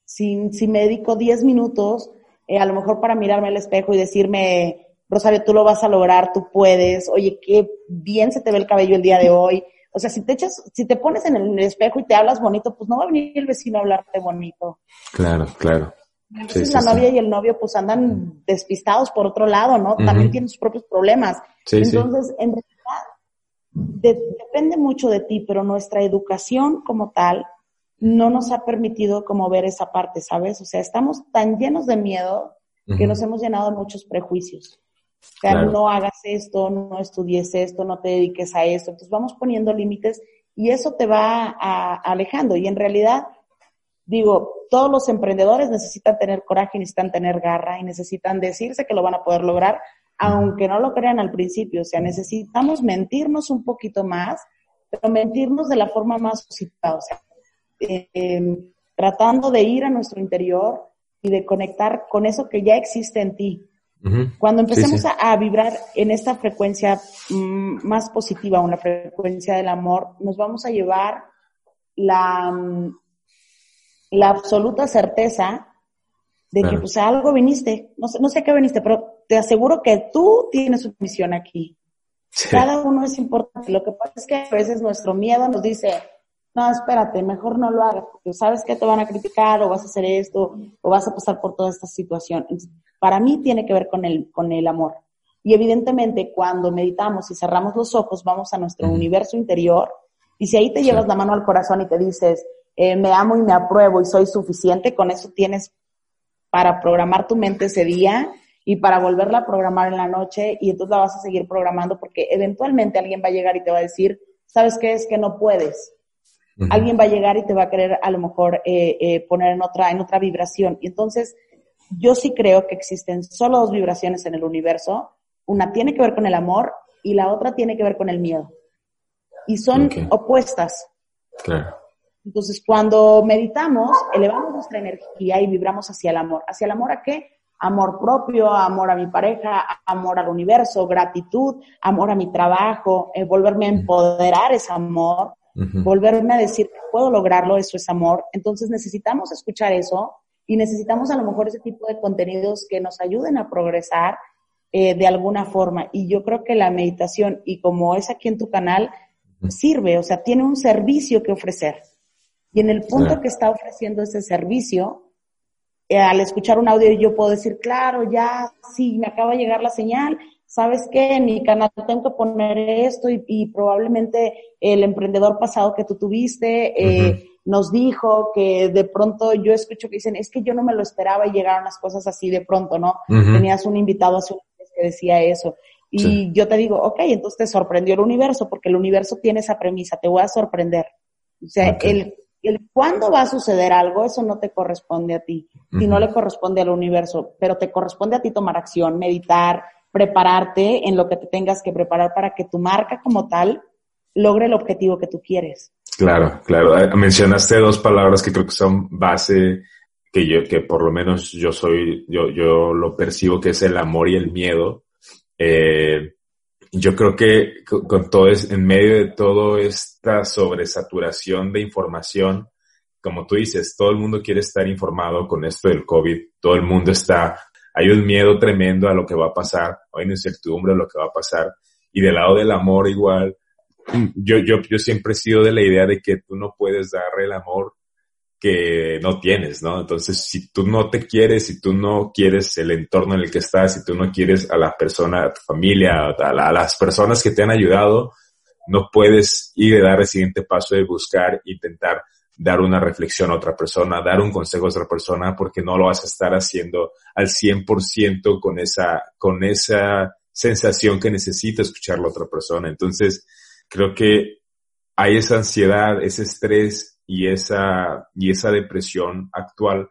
si, si me dedico 10 minutos eh, a lo mejor para mirarme al espejo y decirme, Rosario, tú lo vas a lograr, tú puedes, oye, qué bien se te ve el cabello el día de hoy. O sea, si te echas, si te pones en el espejo y te hablas bonito, pues no va a venir el vecino a hablarte bonito. Claro, claro. Entonces la novia y el novio pues andan despistados por otro lado, ¿no? También tienen sus propios problemas. Entonces, en depende mucho de ti, pero nuestra educación como tal no nos ha permitido como ver esa parte, ¿sabes? O sea, estamos tan llenos de miedo que nos hemos llenado de muchos prejuicios. O sea, no hagas esto, no estudies esto, no te dediques a esto. Entonces vamos poniendo límites y eso te va alejando. Y en realidad, digo, todos los emprendedores necesitan tener coraje, necesitan tener garra y necesitan decirse que lo van a poder lograr, aunque no lo crean al principio. O sea, necesitamos mentirnos un poquito más, pero mentirnos de la forma más positiva. O sea, eh, tratando de ir a nuestro interior y de conectar con eso que ya existe en ti. Cuando empecemos A, vibrar en esta frecuencia mm, más positiva, una frecuencia del amor, nos vamos a llevar la, mm, la absoluta certeza de que pues a algo viniste. No sé, no sé qué viniste, pero te aseguro que tú tienes una misión aquí. Cada uno es importante. Lo que pasa es que a veces nuestro miedo nos dice, no, espérate, mejor no lo hagas, porque sabes que te van a criticar o vas a hacer esto o vas a pasar por toda esta situación. para mí tiene que ver con el, con el amor. Y evidentemente cuando meditamos y cerramos los ojos, vamos a nuestro universo interior y si ahí te llevas la mano al corazón y te dices, eh, me amo y me apruebo y soy suficiente, con eso tienes para programar tu mente ese día y para volverla a programar en la noche y entonces la vas a seguir programando porque eventualmente alguien va a llegar y te va a decir, ¿sabes qué es que no puedes? Alguien va a llegar y te va a querer a lo mejor eh, eh, poner en otra, en otra vibración. Y entonces, yo sí creo que existen solo dos vibraciones en el universo. Una tiene que ver con el amor y la otra tiene que ver con el miedo. Y son opuestas. Claro. Entonces, cuando meditamos, elevamos nuestra energía y vibramos hacia el amor. ¿Hacia el amor a qué? Amor propio, amor a mi pareja, amor al universo, gratitud, amor a mi trabajo, eh, volverme a empoderar ese amor, volverme a decir que puedo lograrlo, eso es amor. Entonces necesitamos escuchar eso y necesitamos a lo mejor ese tipo de contenidos que nos ayuden a progresar eh, de alguna forma. Y yo creo que la meditación, y como es aquí en tu canal, sirve, o sea, tiene un servicio que ofrecer. Y en el punto que está ofreciendo ese servicio, eh, al escuchar un audio yo puedo decir, claro, ya, sí, me acaba de llegar la señal, ¿sabes qué? En mi canal tengo que poner esto y, probablemente el emprendedor pasado que tú tuviste eh, nos dijo que de pronto yo escucho que dicen, es que yo no me lo esperaba y llegaron las cosas así de pronto, ¿no? Tenías un invitado hace un mes que decía eso. Y yo te digo, ok, entonces te sorprendió el universo porque el universo tiene esa premisa, te voy a sorprender. O sea, el, el cuándo va a suceder algo, eso no te corresponde a ti, si no le corresponde al universo, pero te corresponde a ti tomar acción, meditar, prepararte en lo que te tengas que preparar para que tu marca como tal logre el objetivo que tú quieres. Claro, claro. Eh, mencionaste dos palabras que creo que son base que yo, que por lo menos yo soy, yo, yo lo percibo que es el amor y el miedo. Eh, yo creo que con todo es, en medio de todo esta sobresaturación de información, como tú dices, todo el mundo quiere estar informado con esto del COVID, todo el mundo está hay un miedo tremendo a lo que va a pasar, hay una incertidumbre a lo que va a pasar. Y del lado del amor igual, yo, yo, yo siempre he sido de la idea de que tú no puedes dar el amor que no tienes, ¿no? Entonces, si tú no te quieres, si tú no quieres el entorno en el que estás, si tú no quieres a la persona, a tu familia, a, las personas que te han ayudado, no puedes ir a dar el siguiente paso de buscar, intentar dar una reflexión a otra persona, dar un consejo a otra persona, porque no lo vas a estar haciendo al 100% con esa, con esa sensación que necesita escuchar la otra persona. Entonces, creo que hay esa ansiedad, ese estrés y esa, y esa depresión actual.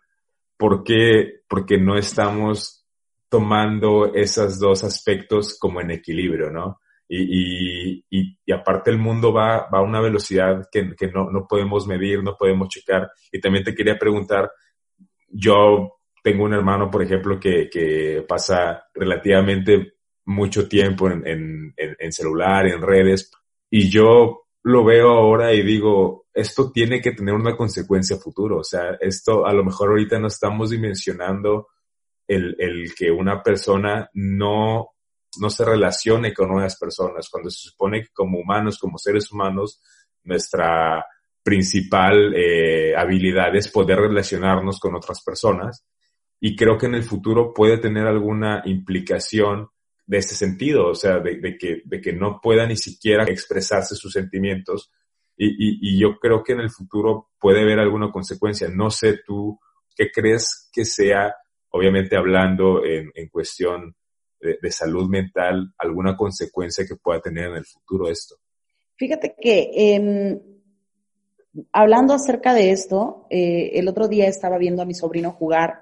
¿Por qué? Porque no estamos tomando esos dos aspectos como en equilibrio, ¿no? Y, y, y, aparte el mundo va, va a una velocidad que, que no, no podemos medir, no podemos checar. Y también te quería preguntar, yo tengo un hermano, por ejemplo, que, que pasa relativamente mucho tiempo en, en, en, celular, en redes, y yo lo veo ahora y digo, esto tiene que tener una consecuencia futuro. O sea, esto a lo mejor ahorita no estamos dimensionando el, el que una persona no, no se relacione con otras personas, cuando se supone que como humanos, como seres humanos, nuestra principal eh, habilidad es poder relacionarnos con otras personas. Y creo que en el futuro puede tener alguna implicación de ese sentido, o sea, de, de, que, de que no pueda ni siquiera expresarse sus sentimientos. Y, y, y, yo creo que en el futuro puede haber alguna consecuencia. No sé tú qué crees que sea, obviamente hablando en, en cuestión de, de, salud mental, alguna consecuencia que pueda tener en el futuro esto. Fíjate que eh, hablando acerca de esto, eh, el otro día estaba viendo a mi sobrino jugar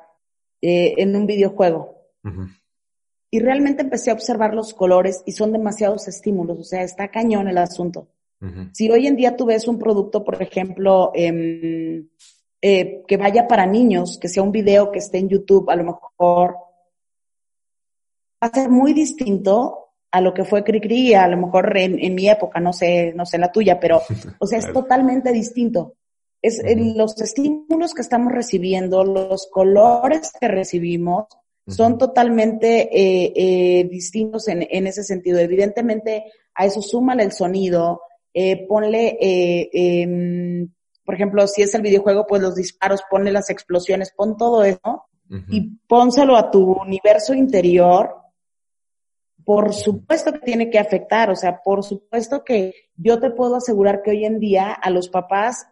eh, en un videojuego. Uh -huh y realmente empecé a observar los colores y son demasiados estímulos, o sea, está cañón el asunto. Uh -huh. Si hoy en día tú ves un producto, por ejemplo, eh, eh, que vaya para niños, que sea un video que esté en YouTube, a lo mejor va a ser muy distinto a lo que fue Cricri, a lo mejor en, en, mi época, no sé, no sé la tuya, pero, o sea, es totalmente distinto. Es uh -huh. los estímulos que estamos recibiendo, los colores que recibimos, son totalmente eh, eh, distintos en, en, ese sentido. Evidentemente, a eso súmale el sonido, eh, ponle, eh, por ejemplo, si es el videojuego, pues los disparos, ponle las explosiones, pon todo eso uh -huh. y pónselo a tu universo interior. Por supuesto que tiene que afectar, o sea, por supuesto que yo te puedo asegurar que hoy en día a los papás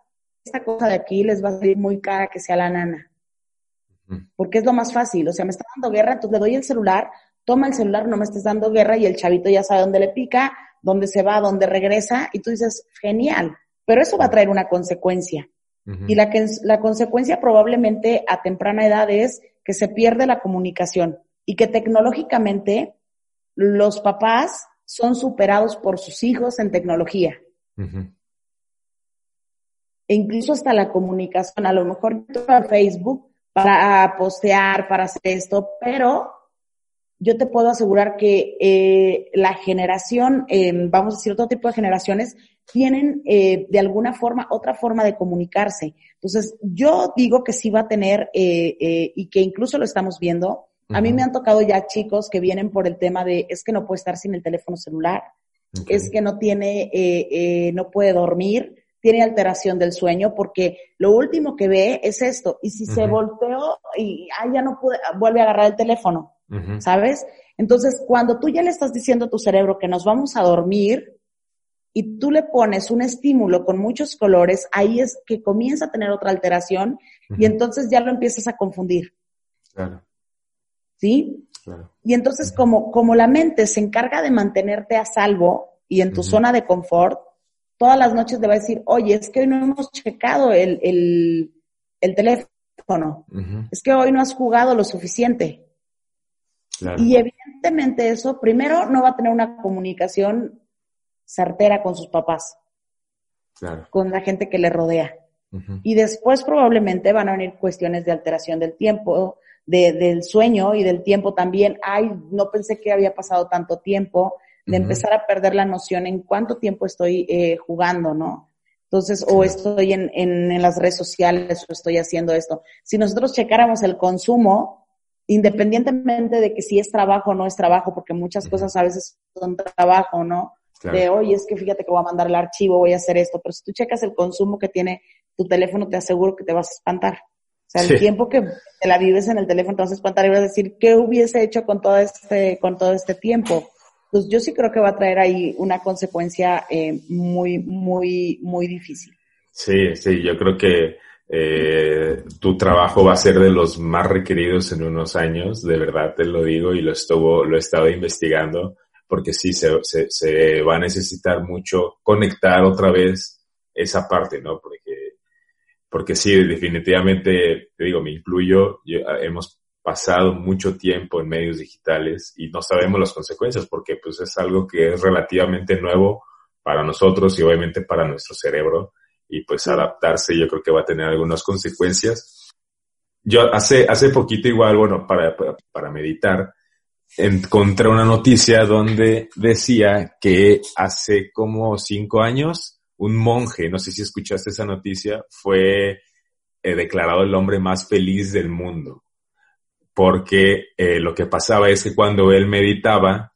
esta cosa de aquí les va a salir muy cara que sea la nana porque es lo más fácil. O sea, me está dando guerra, entonces le doy el celular, toma el celular, no me estés dando guerra y el chavito ya sabe dónde le pica, dónde se va, dónde regresa y tú dices, genial, pero eso va a traer una consecuencia. Uh -huh. Y la, que, la consecuencia probablemente a temprana edad es que se pierde la comunicación y que tecnológicamente los papás son superados por sus hijos en tecnología. Uh -huh. E incluso hasta la comunicación, a lo mejor en Facebook para postear, para hacer esto, pero yo te puedo asegurar que eh, la generación, eh, vamos a decir otro tipo de generaciones, tienen eh, de alguna forma otra forma de comunicarse. Entonces, yo digo que sí va a tener, eh, eh, y que incluso lo estamos viendo, uh -huh. a mí me han tocado ya chicos que vienen por el tema de, es que no puede estar sin el teléfono celular, okay. es que no tiene, eh, no puede dormir, tiene alteración del sueño porque lo último que ve es esto. Y si uh -huh. se volteó y ah, ya no puede, vuelve a agarrar el teléfono, uh -huh. ¿sabes? Entonces, cuando tú ya le estás diciendo a tu cerebro que nos vamos a dormir y tú le pones un estímulo con muchos colores, ahí es que comienza a tener otra alteración uh -huh. y entonces ya lo empiezas a confundir. Claro. ¿Sí? Claro. Y entonces, como, como la mente se encarga de mantenerte a salvo y en tu zona de confort, todas las noches le va a decir, oye, es que hoy no hemos checado el, el, el teléfono, uh -huh. es que hoy no has jugado lo suficiente. Claro. Y evidentemente eso, primero, no va a tener una comunicación certera con sus papás, claro. con la gente que le rodea. Uh -huh. Y después probablemente van a venir cuestiones de alteración del tiempo, de, del sueño y del tiempo también. Ay, no pensé que había pasado tanto tiempo de empezar a perder la noción en cuánto tiempo estoy eh, jugando, ¿no? Entonces, o estoy en, en, en, las redes sociales o estoy haciendo esto. Si nosotros checáramos el consumo, independientemente de que si es trabajo o no es trabajo, porque muchas cosas a veces son trabajo, ¿no? Claro. De, oye, es que fíjate que voy a mandar el archivo, voy a hacer esto, pero si tú checas el consumo que tiene tu teléfono te aseguro que te vas a espantar. O sea, el tiempo que te la vives en el teléfono te vas a espantar y vas a decir, ¿qué hubiese hecho con todo este, con todo este tiempo? Pues yo sí creo que va a traer ahí una consecuencia eh, muy, muy, muy difícil. Sí, sí, yo creo que eh, tu trabajo va a ser de los más requeridos en unos años, de verdad te lo digo y lo estuvo, lo he estado investigando, porque sí se, se, se va a necesitar mucho conectar otra vez esa parte, ¿no? Porque, porque sí, definitivamente, te digo, me incluyo, hemos pasado mucho tiempo en medios digitales y no sabemos las consecuencias porque pues es algo que es relativamente nuevo para nosotros y obviamente para nuestro cerebro y pues adaptarse yo creo que va a tener algunas consecuencias. Yo hace, hace poquito igual, bueno, para, para, meditar, encontré una noticia donde decía que hace como cinco años un monje, no sé si escuchaste esa noticia, fue eh, declarado el hombre más feliz del mundo. Porque eh, lo que pasaba es que cuando él meditaba,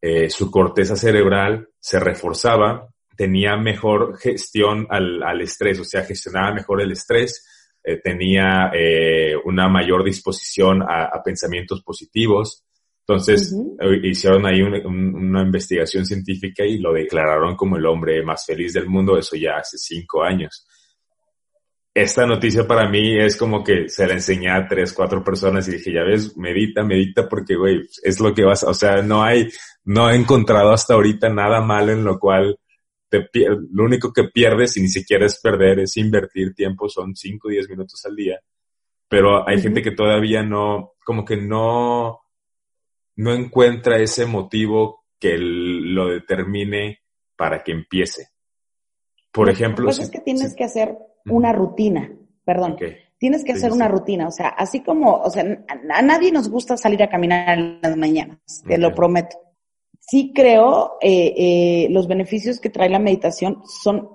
eh, su corteza cerebral se reforzaba tenía mejor gestión al, al estrés, o sea, gestionaba mejor el estrés, eh, tenía una mayor disposición a, pensamientos positivos. Entonces, hicieron ahí una investigación científica y lo declararon como el hombre más feliz del mundo, eso ya hace cinco años. Esta noticia para mí es como que se la enseñé a tres, cuatro personas y dije, ya ves, medita, medita porque, güey, es lo que vas, o sea, no hay, no he encontrado hasta ahorita nada malo en lo cual lo único que pierdes y ni siquiera es perder, es invertir tiempo, son 5 o 10 minutos al día. Pero hay gente que todavía no, como que no, no encuentra ese motivo que lo determine para que empiece. Por ejemplo. Lo que es que tienes que hacer una rutina, perdón. Tienes que hacer una rutina, o sea, así como, o sea, a, nadie nos gusta salir a caminar en las mañanas, te lo prometo. Sí creo eh, eh, los beneficios que trae la meditación son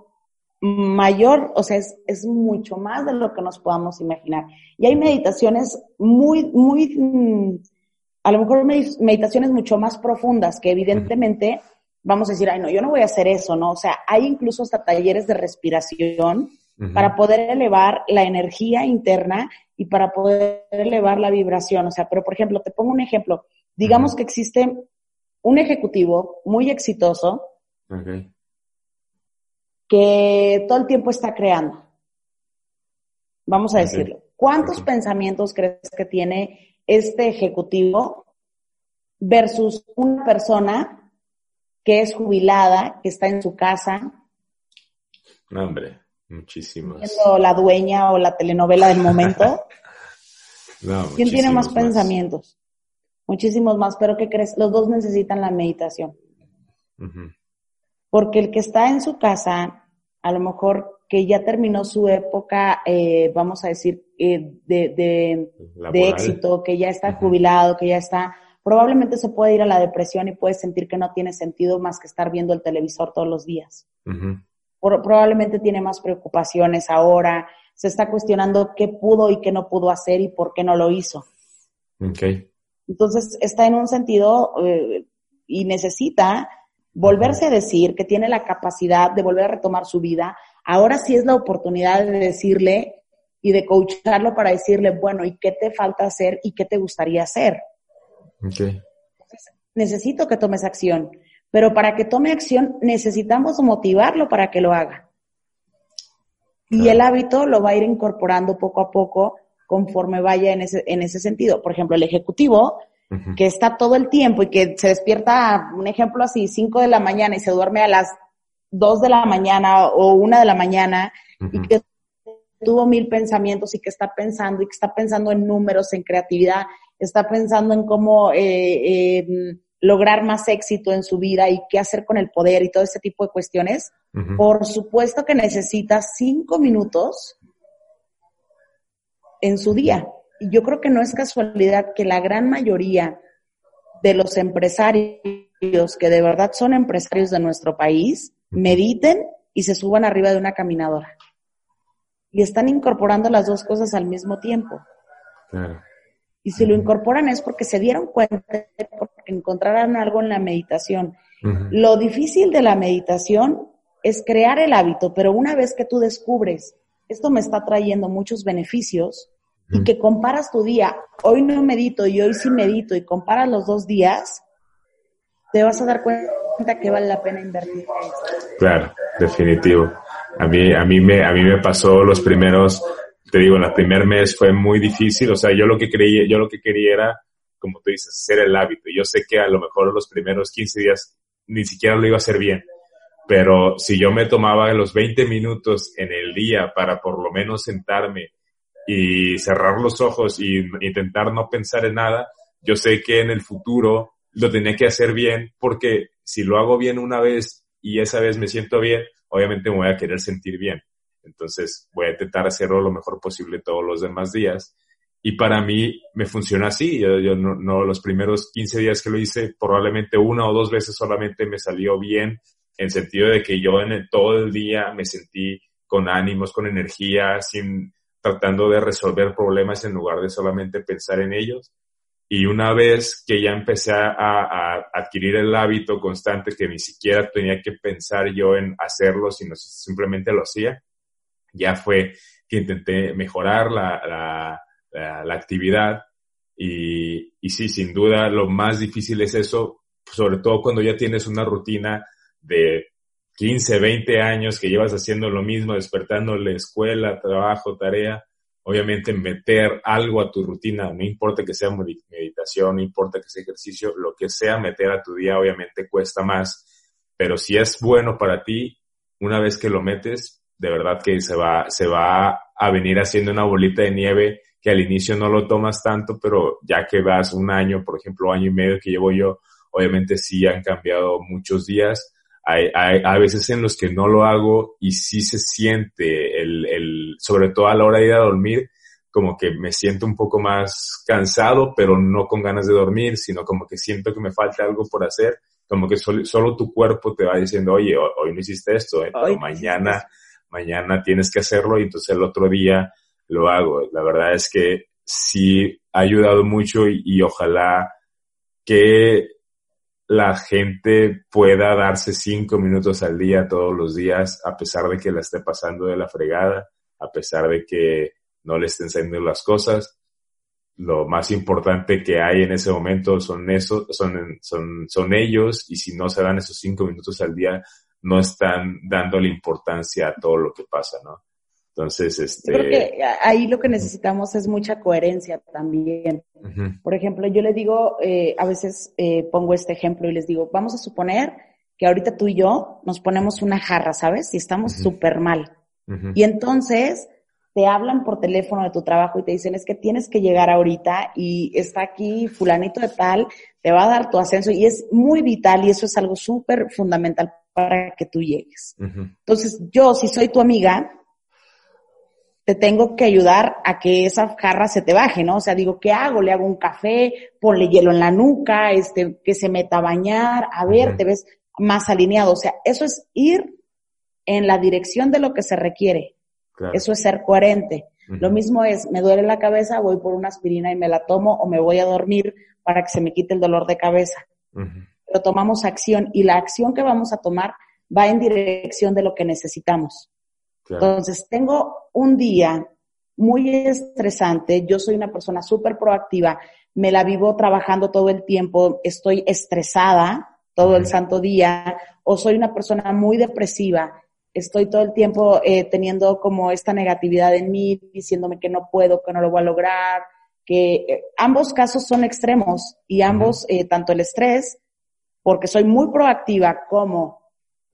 mayor, o sea, es, es, mucho más de lo que nos podamos imaginar. Y hay meditaciones muy, muy, mm, a lo mejor meditaciones mucho más profundas que evidentemente vamos a decir, ay, no, yo no voy a hacer eso, ¿no? O sea, hay incluso hasta talleres de respiración para poder elevar la energía interna y para poder elevar la vibración. O sea, pero por ejemplo, te pongo un ejemplo. Digamos que existe un ejecutivo muy exitoso que todo el tiempo está creando. Vamos a decirlo. ¿Cuántos pensamientos crees que tiene este ejecutivo versus una persona que es jubilada, que está en su casa? No, hombre, muchísimos. Siendo la dueña o la telenovela del momento. ¿Quién tiene más, más, pensamientos? muchísimos más, pero ¿qué crees? Los dos necesitan la meditación. Porque el que está en su casa, a lo mejor que ya terminó su época, eh, vamos a decir, eh, de, de, éxito, que ya está jubilado, que ya está, probablemente se puede ir a la depresión y puede sentir que no tiene sentido más que estar viendo el televisor todos los días. Probablemente tiene más preocupaciones ahora, se está cuestionando qué pudo y qué no pudo hacer y por qué no lo hizo. Okay. Entonces está en un sentido eh, y necesita volverse a decir que tiene la capacidad de volver a retomar su vida. Ahora sí es la oportunidad de decirle y de coacharlo para decirle, bueno, ¿y qué te falta hacer y qué te gustaría hacer? Okay. necesito que tomes acción, pero para que tome acción necesitamos motivarlo para que lo haga. Y el hábito lo va a ir incorporando poco a poco conforme vaya en ese, en ese sentido. Por ejemplo, el ejecutivo, que está todo el tiempo y que se despierta, un ejemplo así, 5 de la mañana y se duerme a las 2 de la mañana o 1 de la mañana y que tuvo mil pensamientos y que está pensando y que está pensando en números, en creatividad, está pensando en cómo eh, lograr más éxito en su vida y qué hacer con el poder y todo ese tipo de cuestiones, por supuesto que necesita cinco minutos en su día. Y yo creo que no es casualidad que la gran mayoría de los empresarios que de verdad son empresarios de nuestro país mediten y se suban arriba de una caminadora. Y están incorporando las dos cosas al mismo tiempo. Y si lo incorporan es porque se dieron cuenta, porque encontraron algo en la meditación. Lo difícil de la meditación es crear el hábito, pero una vez que tú descubres esto me está trayendo muchos beneficios y que comparas tu día, hoy no medito y hoy sí medito y comparas los dos días, te vas a dar cuenta que vale la pena invertir. Claro, definitivo. A mí, a mí me, a mí me pasó los primeros, te digo, el primer mes fue muy difícil, o sea, yo lo que creía, yo lo que quería era, como tú dices, hacer el hábito. Yo sé que a lo mejor los primeros 15 días ni siquiera lo iba a hacer bien, pero si yo me tomaba los 20 minutos en el día para por lo menos sentarme y cerrar los ojos y intentar no pensar en nada, yo sé que en el futuro lo tenía que hacer bien porque si lo hago bien una vez y esa vez me siento bien, obviamente me voy a querer sentir bien. Entonces voy a intentar hacerlo lo mejor posible todos los demás días. Y para mí me funciona así. Yo, yo no, no, los primeros 15 días que lo hice, probablemente una o dos veces solamente me salió bien, en sentido de que yo en el, todo el día me sentí con ánimos, con energía, sin, tratando de resolver problemas en lugar de solamente pensar en ellos. Y una vez que ya empecé a, adquirir el hábito constante que ni siquiera tenía que pensar yo en hacerlo, sino simplemente lo hacía, ya fue que intenté mejorar la, la, actividad. Y, y sí, sin duda, lo más difícil es eso, sobre todo cuando ya tienes una rutina de 15, 20 años que llevas haciendo lo mismo, despertando la escuela, trabajo, tarea, obviamente meter algo a tu rutina, no importa que sea meditación, no importa que sea ejercicio, lo que sea meter a tu día obviamente cuesta más, pero si es bueno para ti, una vez que lo metes, de verdad que se va, se va a venir haciendo una bolita de nieve que al inicio no lo tomas tanto, pero ya que vas un año, por ejemplo, año y medio que llevo yo, obviamente sí han cambiado muchos días hay, hay, hay, veces en los que no lo hago y sí se siente el, el, sobre todo a la hora de ir a dormir, como que me siento un poco más cansado, pero no con ganas de dormir, sino como que siento que me falta algo por hacer, como que solo, solo tu cuerpo te va diciendo, oye, hoy no hiciste esto, ¿eh? pero mañana, mañana tienes que hacerlo y entonces el otro día lo hago. La verdad es que sí ha ayudado mucho y, ojalá que la gente pueda darse cinco minutos al día todos los días, a pesar de que la esté pasando de la fregada, a pesar de que no le estén saliendo las cosas. Lo más importante que hay en ese momento son eso, son, son, son ellos, y si no se dan esos cinco minutos al día, no están dándole importancia a todo lo que pasa, ¿no? Entonces, este... creo que ahí lo que necesitamos es mucha coherencia también. Por ejemplo, yo le digo, eh, a veces eh, pongo este ejemplo y les digo, vamos a suponer que ahorita tú y yo nos ponemos una jarra, ¿sabes? Y estamos súper mal. Y entonces te hablan por teléfono de tu trabajo y te dicen, es que tienes que llegar ahorita y está aquí fulanito de tal, te va a dar tu ascenso y es muy vital y eso es algo súper fundamental para que tú llegues. Entonces, yo, si soy tu amiga, te tengo que ayudar a que esa jarra se te baje, ¿no? O sea, digo, ¿qué hago? Le hago un café, ponle hielo en la nuca, este, que se meta a bañar, a ver, te ves más alineado. O sea, eso es ir en la dirección de lo que se requiere. Eso es ser coherente. Lo mismo es, me duele la cabeza, voy por una aspirina y me la tomo o me voy a dormir para que se me quite el dolor de cabeza. Pero tomamos acción y la acción que vamos a tomar va en dirección de lo que necesitamos. Entonces, tengo un día muy estresante, yo soy una persona súper proactiva, me la vivo trabajando todo el tiempo, estoy estresada todo el santo día, o soy una persona muy depresiva, estoy todo el tiempo eh, teniendo como esta negatividad en mí, diciéndome que no puedo, que no lo voy a lograr, que eh, ambos casos son extremos y ambos, eh, tanto el estrés, porque soy muy proactiva, como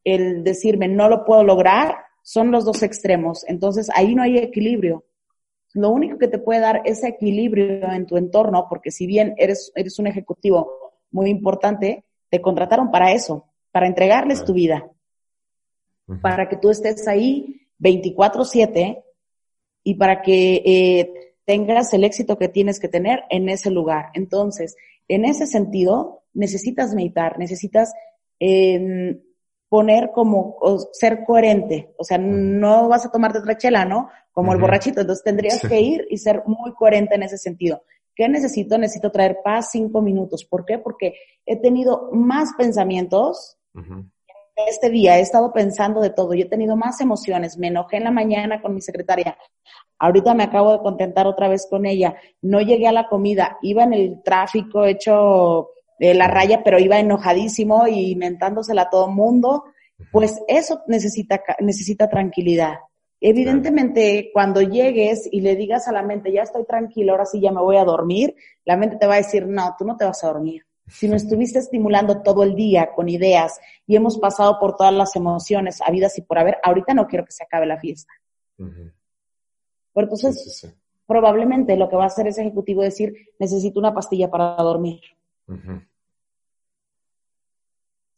el decirme no lo puedo lograr, son los dos extremos. Entonces ahí no hay equilibrio. Lo único que te puede dar ese equilibrio en tu entorno, porque si bien eres, eres un ejecutivo muy importante, te contrataron para eso, para entregarles tu vida, para que tú estés ahí 24/7 y para que eh, tengas el éxito que tienes que tener en ese lugar. Entonces, en ese sentido, necesitas meditar, necesitas eh, poner como ser coherente, o sea, no vas a tomarte otra chela, ¿no? Como el borrachito, entonces tendrías que ir y ser muy coherente en ese sentido. ¿Qué necesito? Necesito traer paz cinco minutos. ¿Por qué? Porque he tenido más pensamientos en este día he estado pensando de todo y he tenido más emociones. Me enojé en la mañana con mi secretaria. Ahorita me acabo de contentar otra vez con ella. No llegué a la comida. Iba en el tráfico hecho la raya, pero iba enojadísimo y mentándosela a todo mundo. Pues eso necesita, necesita tranquilidad. Evidentemente, cuando llegues y le digas a la mente, ya estoy tranquilo, ahora sí ya me voy a dormir, la mente te va a decir, no, tú no te vas a dormir. Si nos estuviste estimulando todo el día con ideas y hemos pasado por todas las emociones habidas y por haber, ahorita no quiero que se acabe la fiesta. Pero entonces, probablemente lo que va a hacer ese ejecutivo es decir, necesito una pastilla para dormir.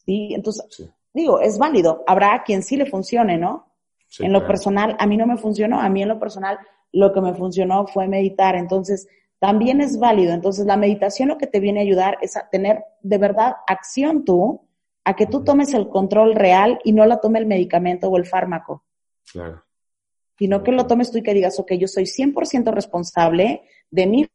Sí, entonces, digo, es válido. Habrá quien sí le funcione, ¿no? en lo personal, a mí no me funcionó. A mí en lo personal, lo que me funcionó fue meditar. Entonces, también es válido. Entonces, la meditación lo que te viene a ayudar es a tener de verdad acción tú, a que tú tomes el control real y no la tome el medicamento o el fármaco. Claro sino que lo tomes tú y que digas, ok, yo soy 100% responsable de mi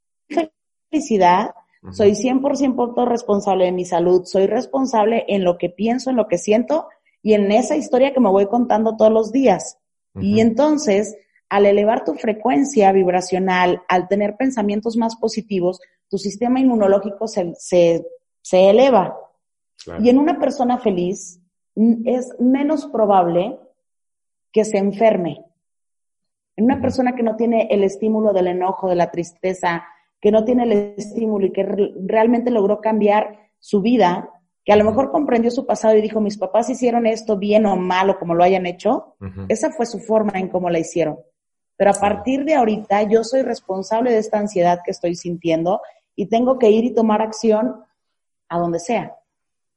felicidad, soy 100% responsable de mi salud, soy responsable en lo que pienso, en lo que siento y en esa historia que me voy contando todos los días. Y entonces, al elevar tu frecuencia vibracional, al tener pensamientos más positivos, tu sistema inmunológico se, se, se eleva. Y en una persona feliz es menos probable que se enferme. En una persona que no tiene el estímulo del enojo, de la tristeza, que no tiene el estímulo y que realmente logró cambiar su vida, que a lo mejor comprendió su pasado y dijo, mis papás hicieron esto bien o mal o como lo hayan hecho, esa fue su forma en cómo la hicieron. Pero a partir de ahorita yo soy responsable de esta ansiedad que estoy sintiendo y tengo que ir y tomar acción a donde sea.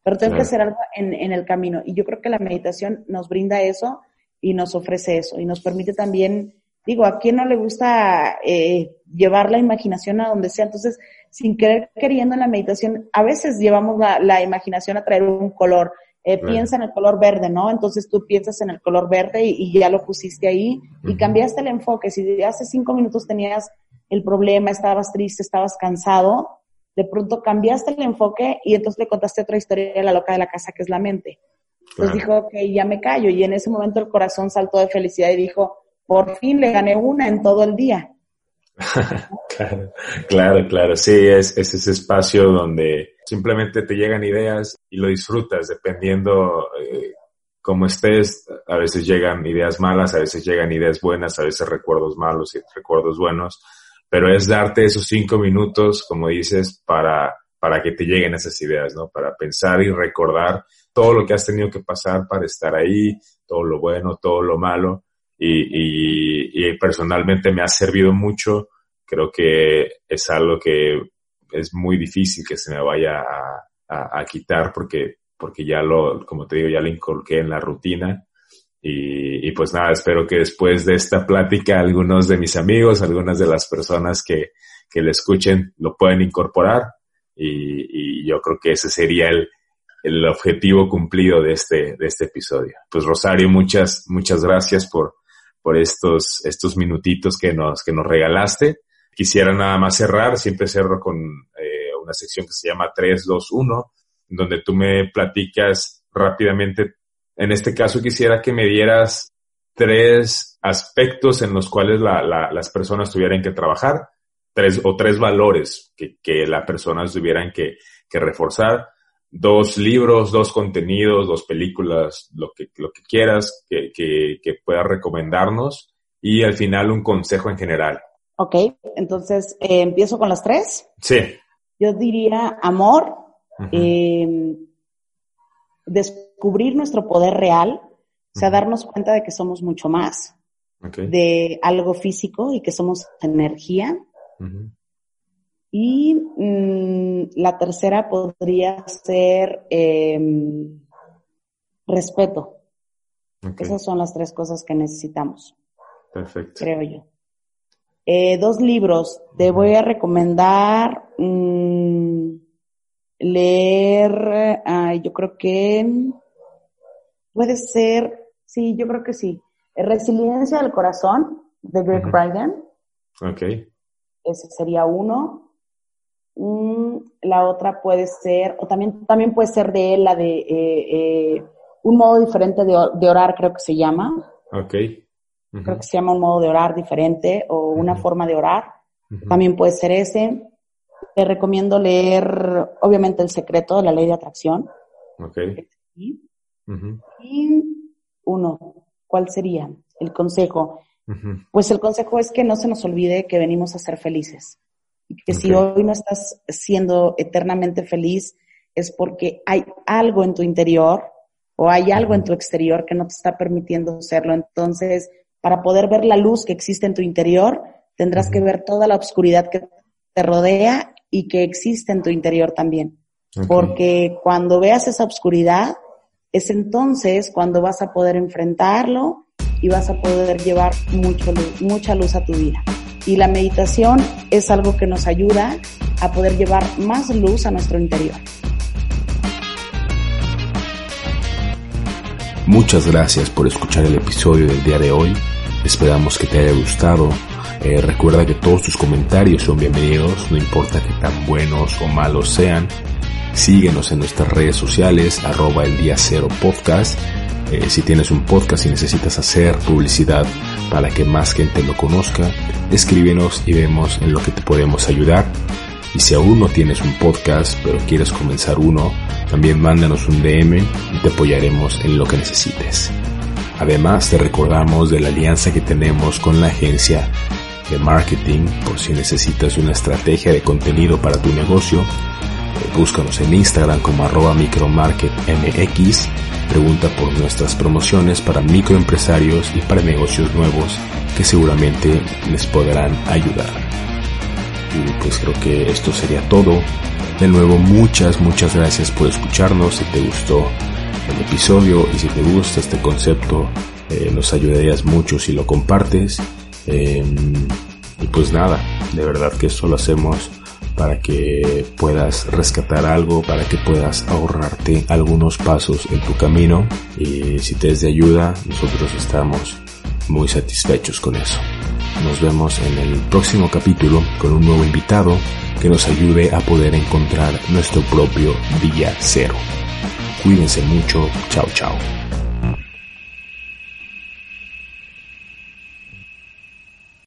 Pero tengo que hacer algo en, en el camino. Y yo creo que la meditación nos brinda eso y nos ofrece eso y nos permite también digo, ¿a quién no le gusta eh, llevar la imaginación a donde sea? Entonces, sin querer queriendo en la meditación, a veces llevamos la, imaginación a traer un color. Eh, Piensa en el color verde, ¿no? Entonces tú piensas en el color verde y, ya lo pusiste ahí y cambiaste el enfoque. Si hace cinco minutos tenías el problema, estabas triste, estabas cansado, de pronto cambiaste el enfoque y entonces le contaste otra historia a la loca de la casa que es la mente. Entonces dijo, ok, ya me callo. Y en ese momento el corazón saltó de felicidad y dijo, por fin le gané una en todo el día. claro, claro, claro. Sí, es, ese espacio donde simplemente te llegan ideas y lo disfrutas dependiendo eh, cómo estés. A veces llegan ideas malas, a veces llegan ideas buenas, a veces recuerdos malos y recuerdos buenos. Pero es darte esos cinco minutos, como dices, para, para que te lleguen esas ideas, ¿no? Para pensar y recordar todo lo que has tenido que pasar para estar ahí, todo lo bueno, todo lo malo y, y, personalmente me ha servido mucho. Creo que es algo que es muy difícil que se me vaya a, a, quitar porque, porque ya lo, como te digo, ya lo inculqué en la rutina. Y, y, pues nada, espero que después de esta plática algunos de mis amigos, algunas de las personas que, que le escuchen lo pueden incorporar. Y, y yo creo que ese sería el, el objetivo cumplido de este, de este episodio. Pues Rosario, muchas, muchas gracias por, por estos, estos minutitos que nos, que nos regalaste. Quisiera nada más cerrar, siempre cerro con eh, una sección que se llama 3, 2, 1, donde tú me platicas rápidamente. En este caso quisiera que me dieras tres aspectos en los cuales la, la, las personas tuvieran que trabajar, tres o tres valores que, que las personas tuvieran que, que reforzar dos libros, dos contenidos, dos películas, lo que, lo que quieras que, que, que puedas recomendarnos y al final un consejo en general. Ok, entonces eh, empiezo con las tres. Sí. Yo diría amor, eh, descubrir nuestro poder real, o sea, darnos cuenta de que somos mucho más de algo físico y que somos energía. Y mm, la tercera podría ser em, respeto. Esas son las tres cosas que necesitamos. Perfecto. Creo yo. Eh, dos libros. Te voy a recomendar mm, leer, yo creo que puede ser, sí, yo creo que sí. Resiliencia del corazón, de Greg uh Ok. Ese sería uno. Mm, la otra puede ser, o también, también puede ser de él, la de eh, eh, un modo diferente de, de orar, creo que se llama. Ok. Creo que se llama un modo de orar diferente o una forma de orar. También puede ser ese. Te recomiendo leer, obviamente, El secreto de la ley de atracción. Ok. Y uno, ¿cuál sería el consejo? Pues el consejo es que no se nos olvide que venimos a ser felices. Que si hoy no estás siendo eternamente feliz, es porque hay algo en tu interior o hay algo en tu exterior que no te está permitiendo serlo. Entonces, para poder ver la luz que existe en tu interior, tendrás que ver toda la oscuridad que te rodea y que existe en tu interior también. Porque cuando veas esa oscuridad, es entonces cuando vas a poder enfrentarlo y vas a poder llevar mucho mucha luz a tu vida. Y la meditación es algo que nos ayuda a poder llevar más luz a nuestro interior. Muchas gracias por escuchar el episodio del día de hoy. Esperamos que te haya gustado. Eh, recuerda que todos tus comentarios son bienvenidos, no importa que tan buenos o malos sean. Síguenos en nuestras redes sociales, arroba el día cero podcast. Eh, si tienes un podcast y necesitas hacer publicidad para que más gente lo conozca, escríbenos y vemos en lo que te podemos ayudar. Y si aún no tienes un podcast, pero quieres comenzar uno, también mándanos un DM y te apoyaremos en lo que necesites. Además, te recordamos de la alianza que tenemos con la agencia de marketing por si necesitas una estrategia de contenido para tu negocio. Búscanos en Instagram como arroba micromarketmx. Pregunta por nuestras promociones para microempresarios y para negocios nuevos que seguramente les podrán ayudar. Y pues creo que esto sería todo. De nuevo, muchas, muchas gracias por escucharnos. Si te gustó el episodio y si te gusta este concepto, eh, nos ayudarías mucho si lo compartes. Em, y pues nada, de verdad que esto lo hacemos para que puedas rescatar algo, para que puedas ahorrarte algunos pasos en tu camino. Y si te es de ayuda, nosotros estamos muy satisfechos con eso. Nos vemos en el próximo capítulo con un nuevo invitado que nos ayude a poder encontrar nuestro propio día cero. Cuídense mucho. Chao, chao.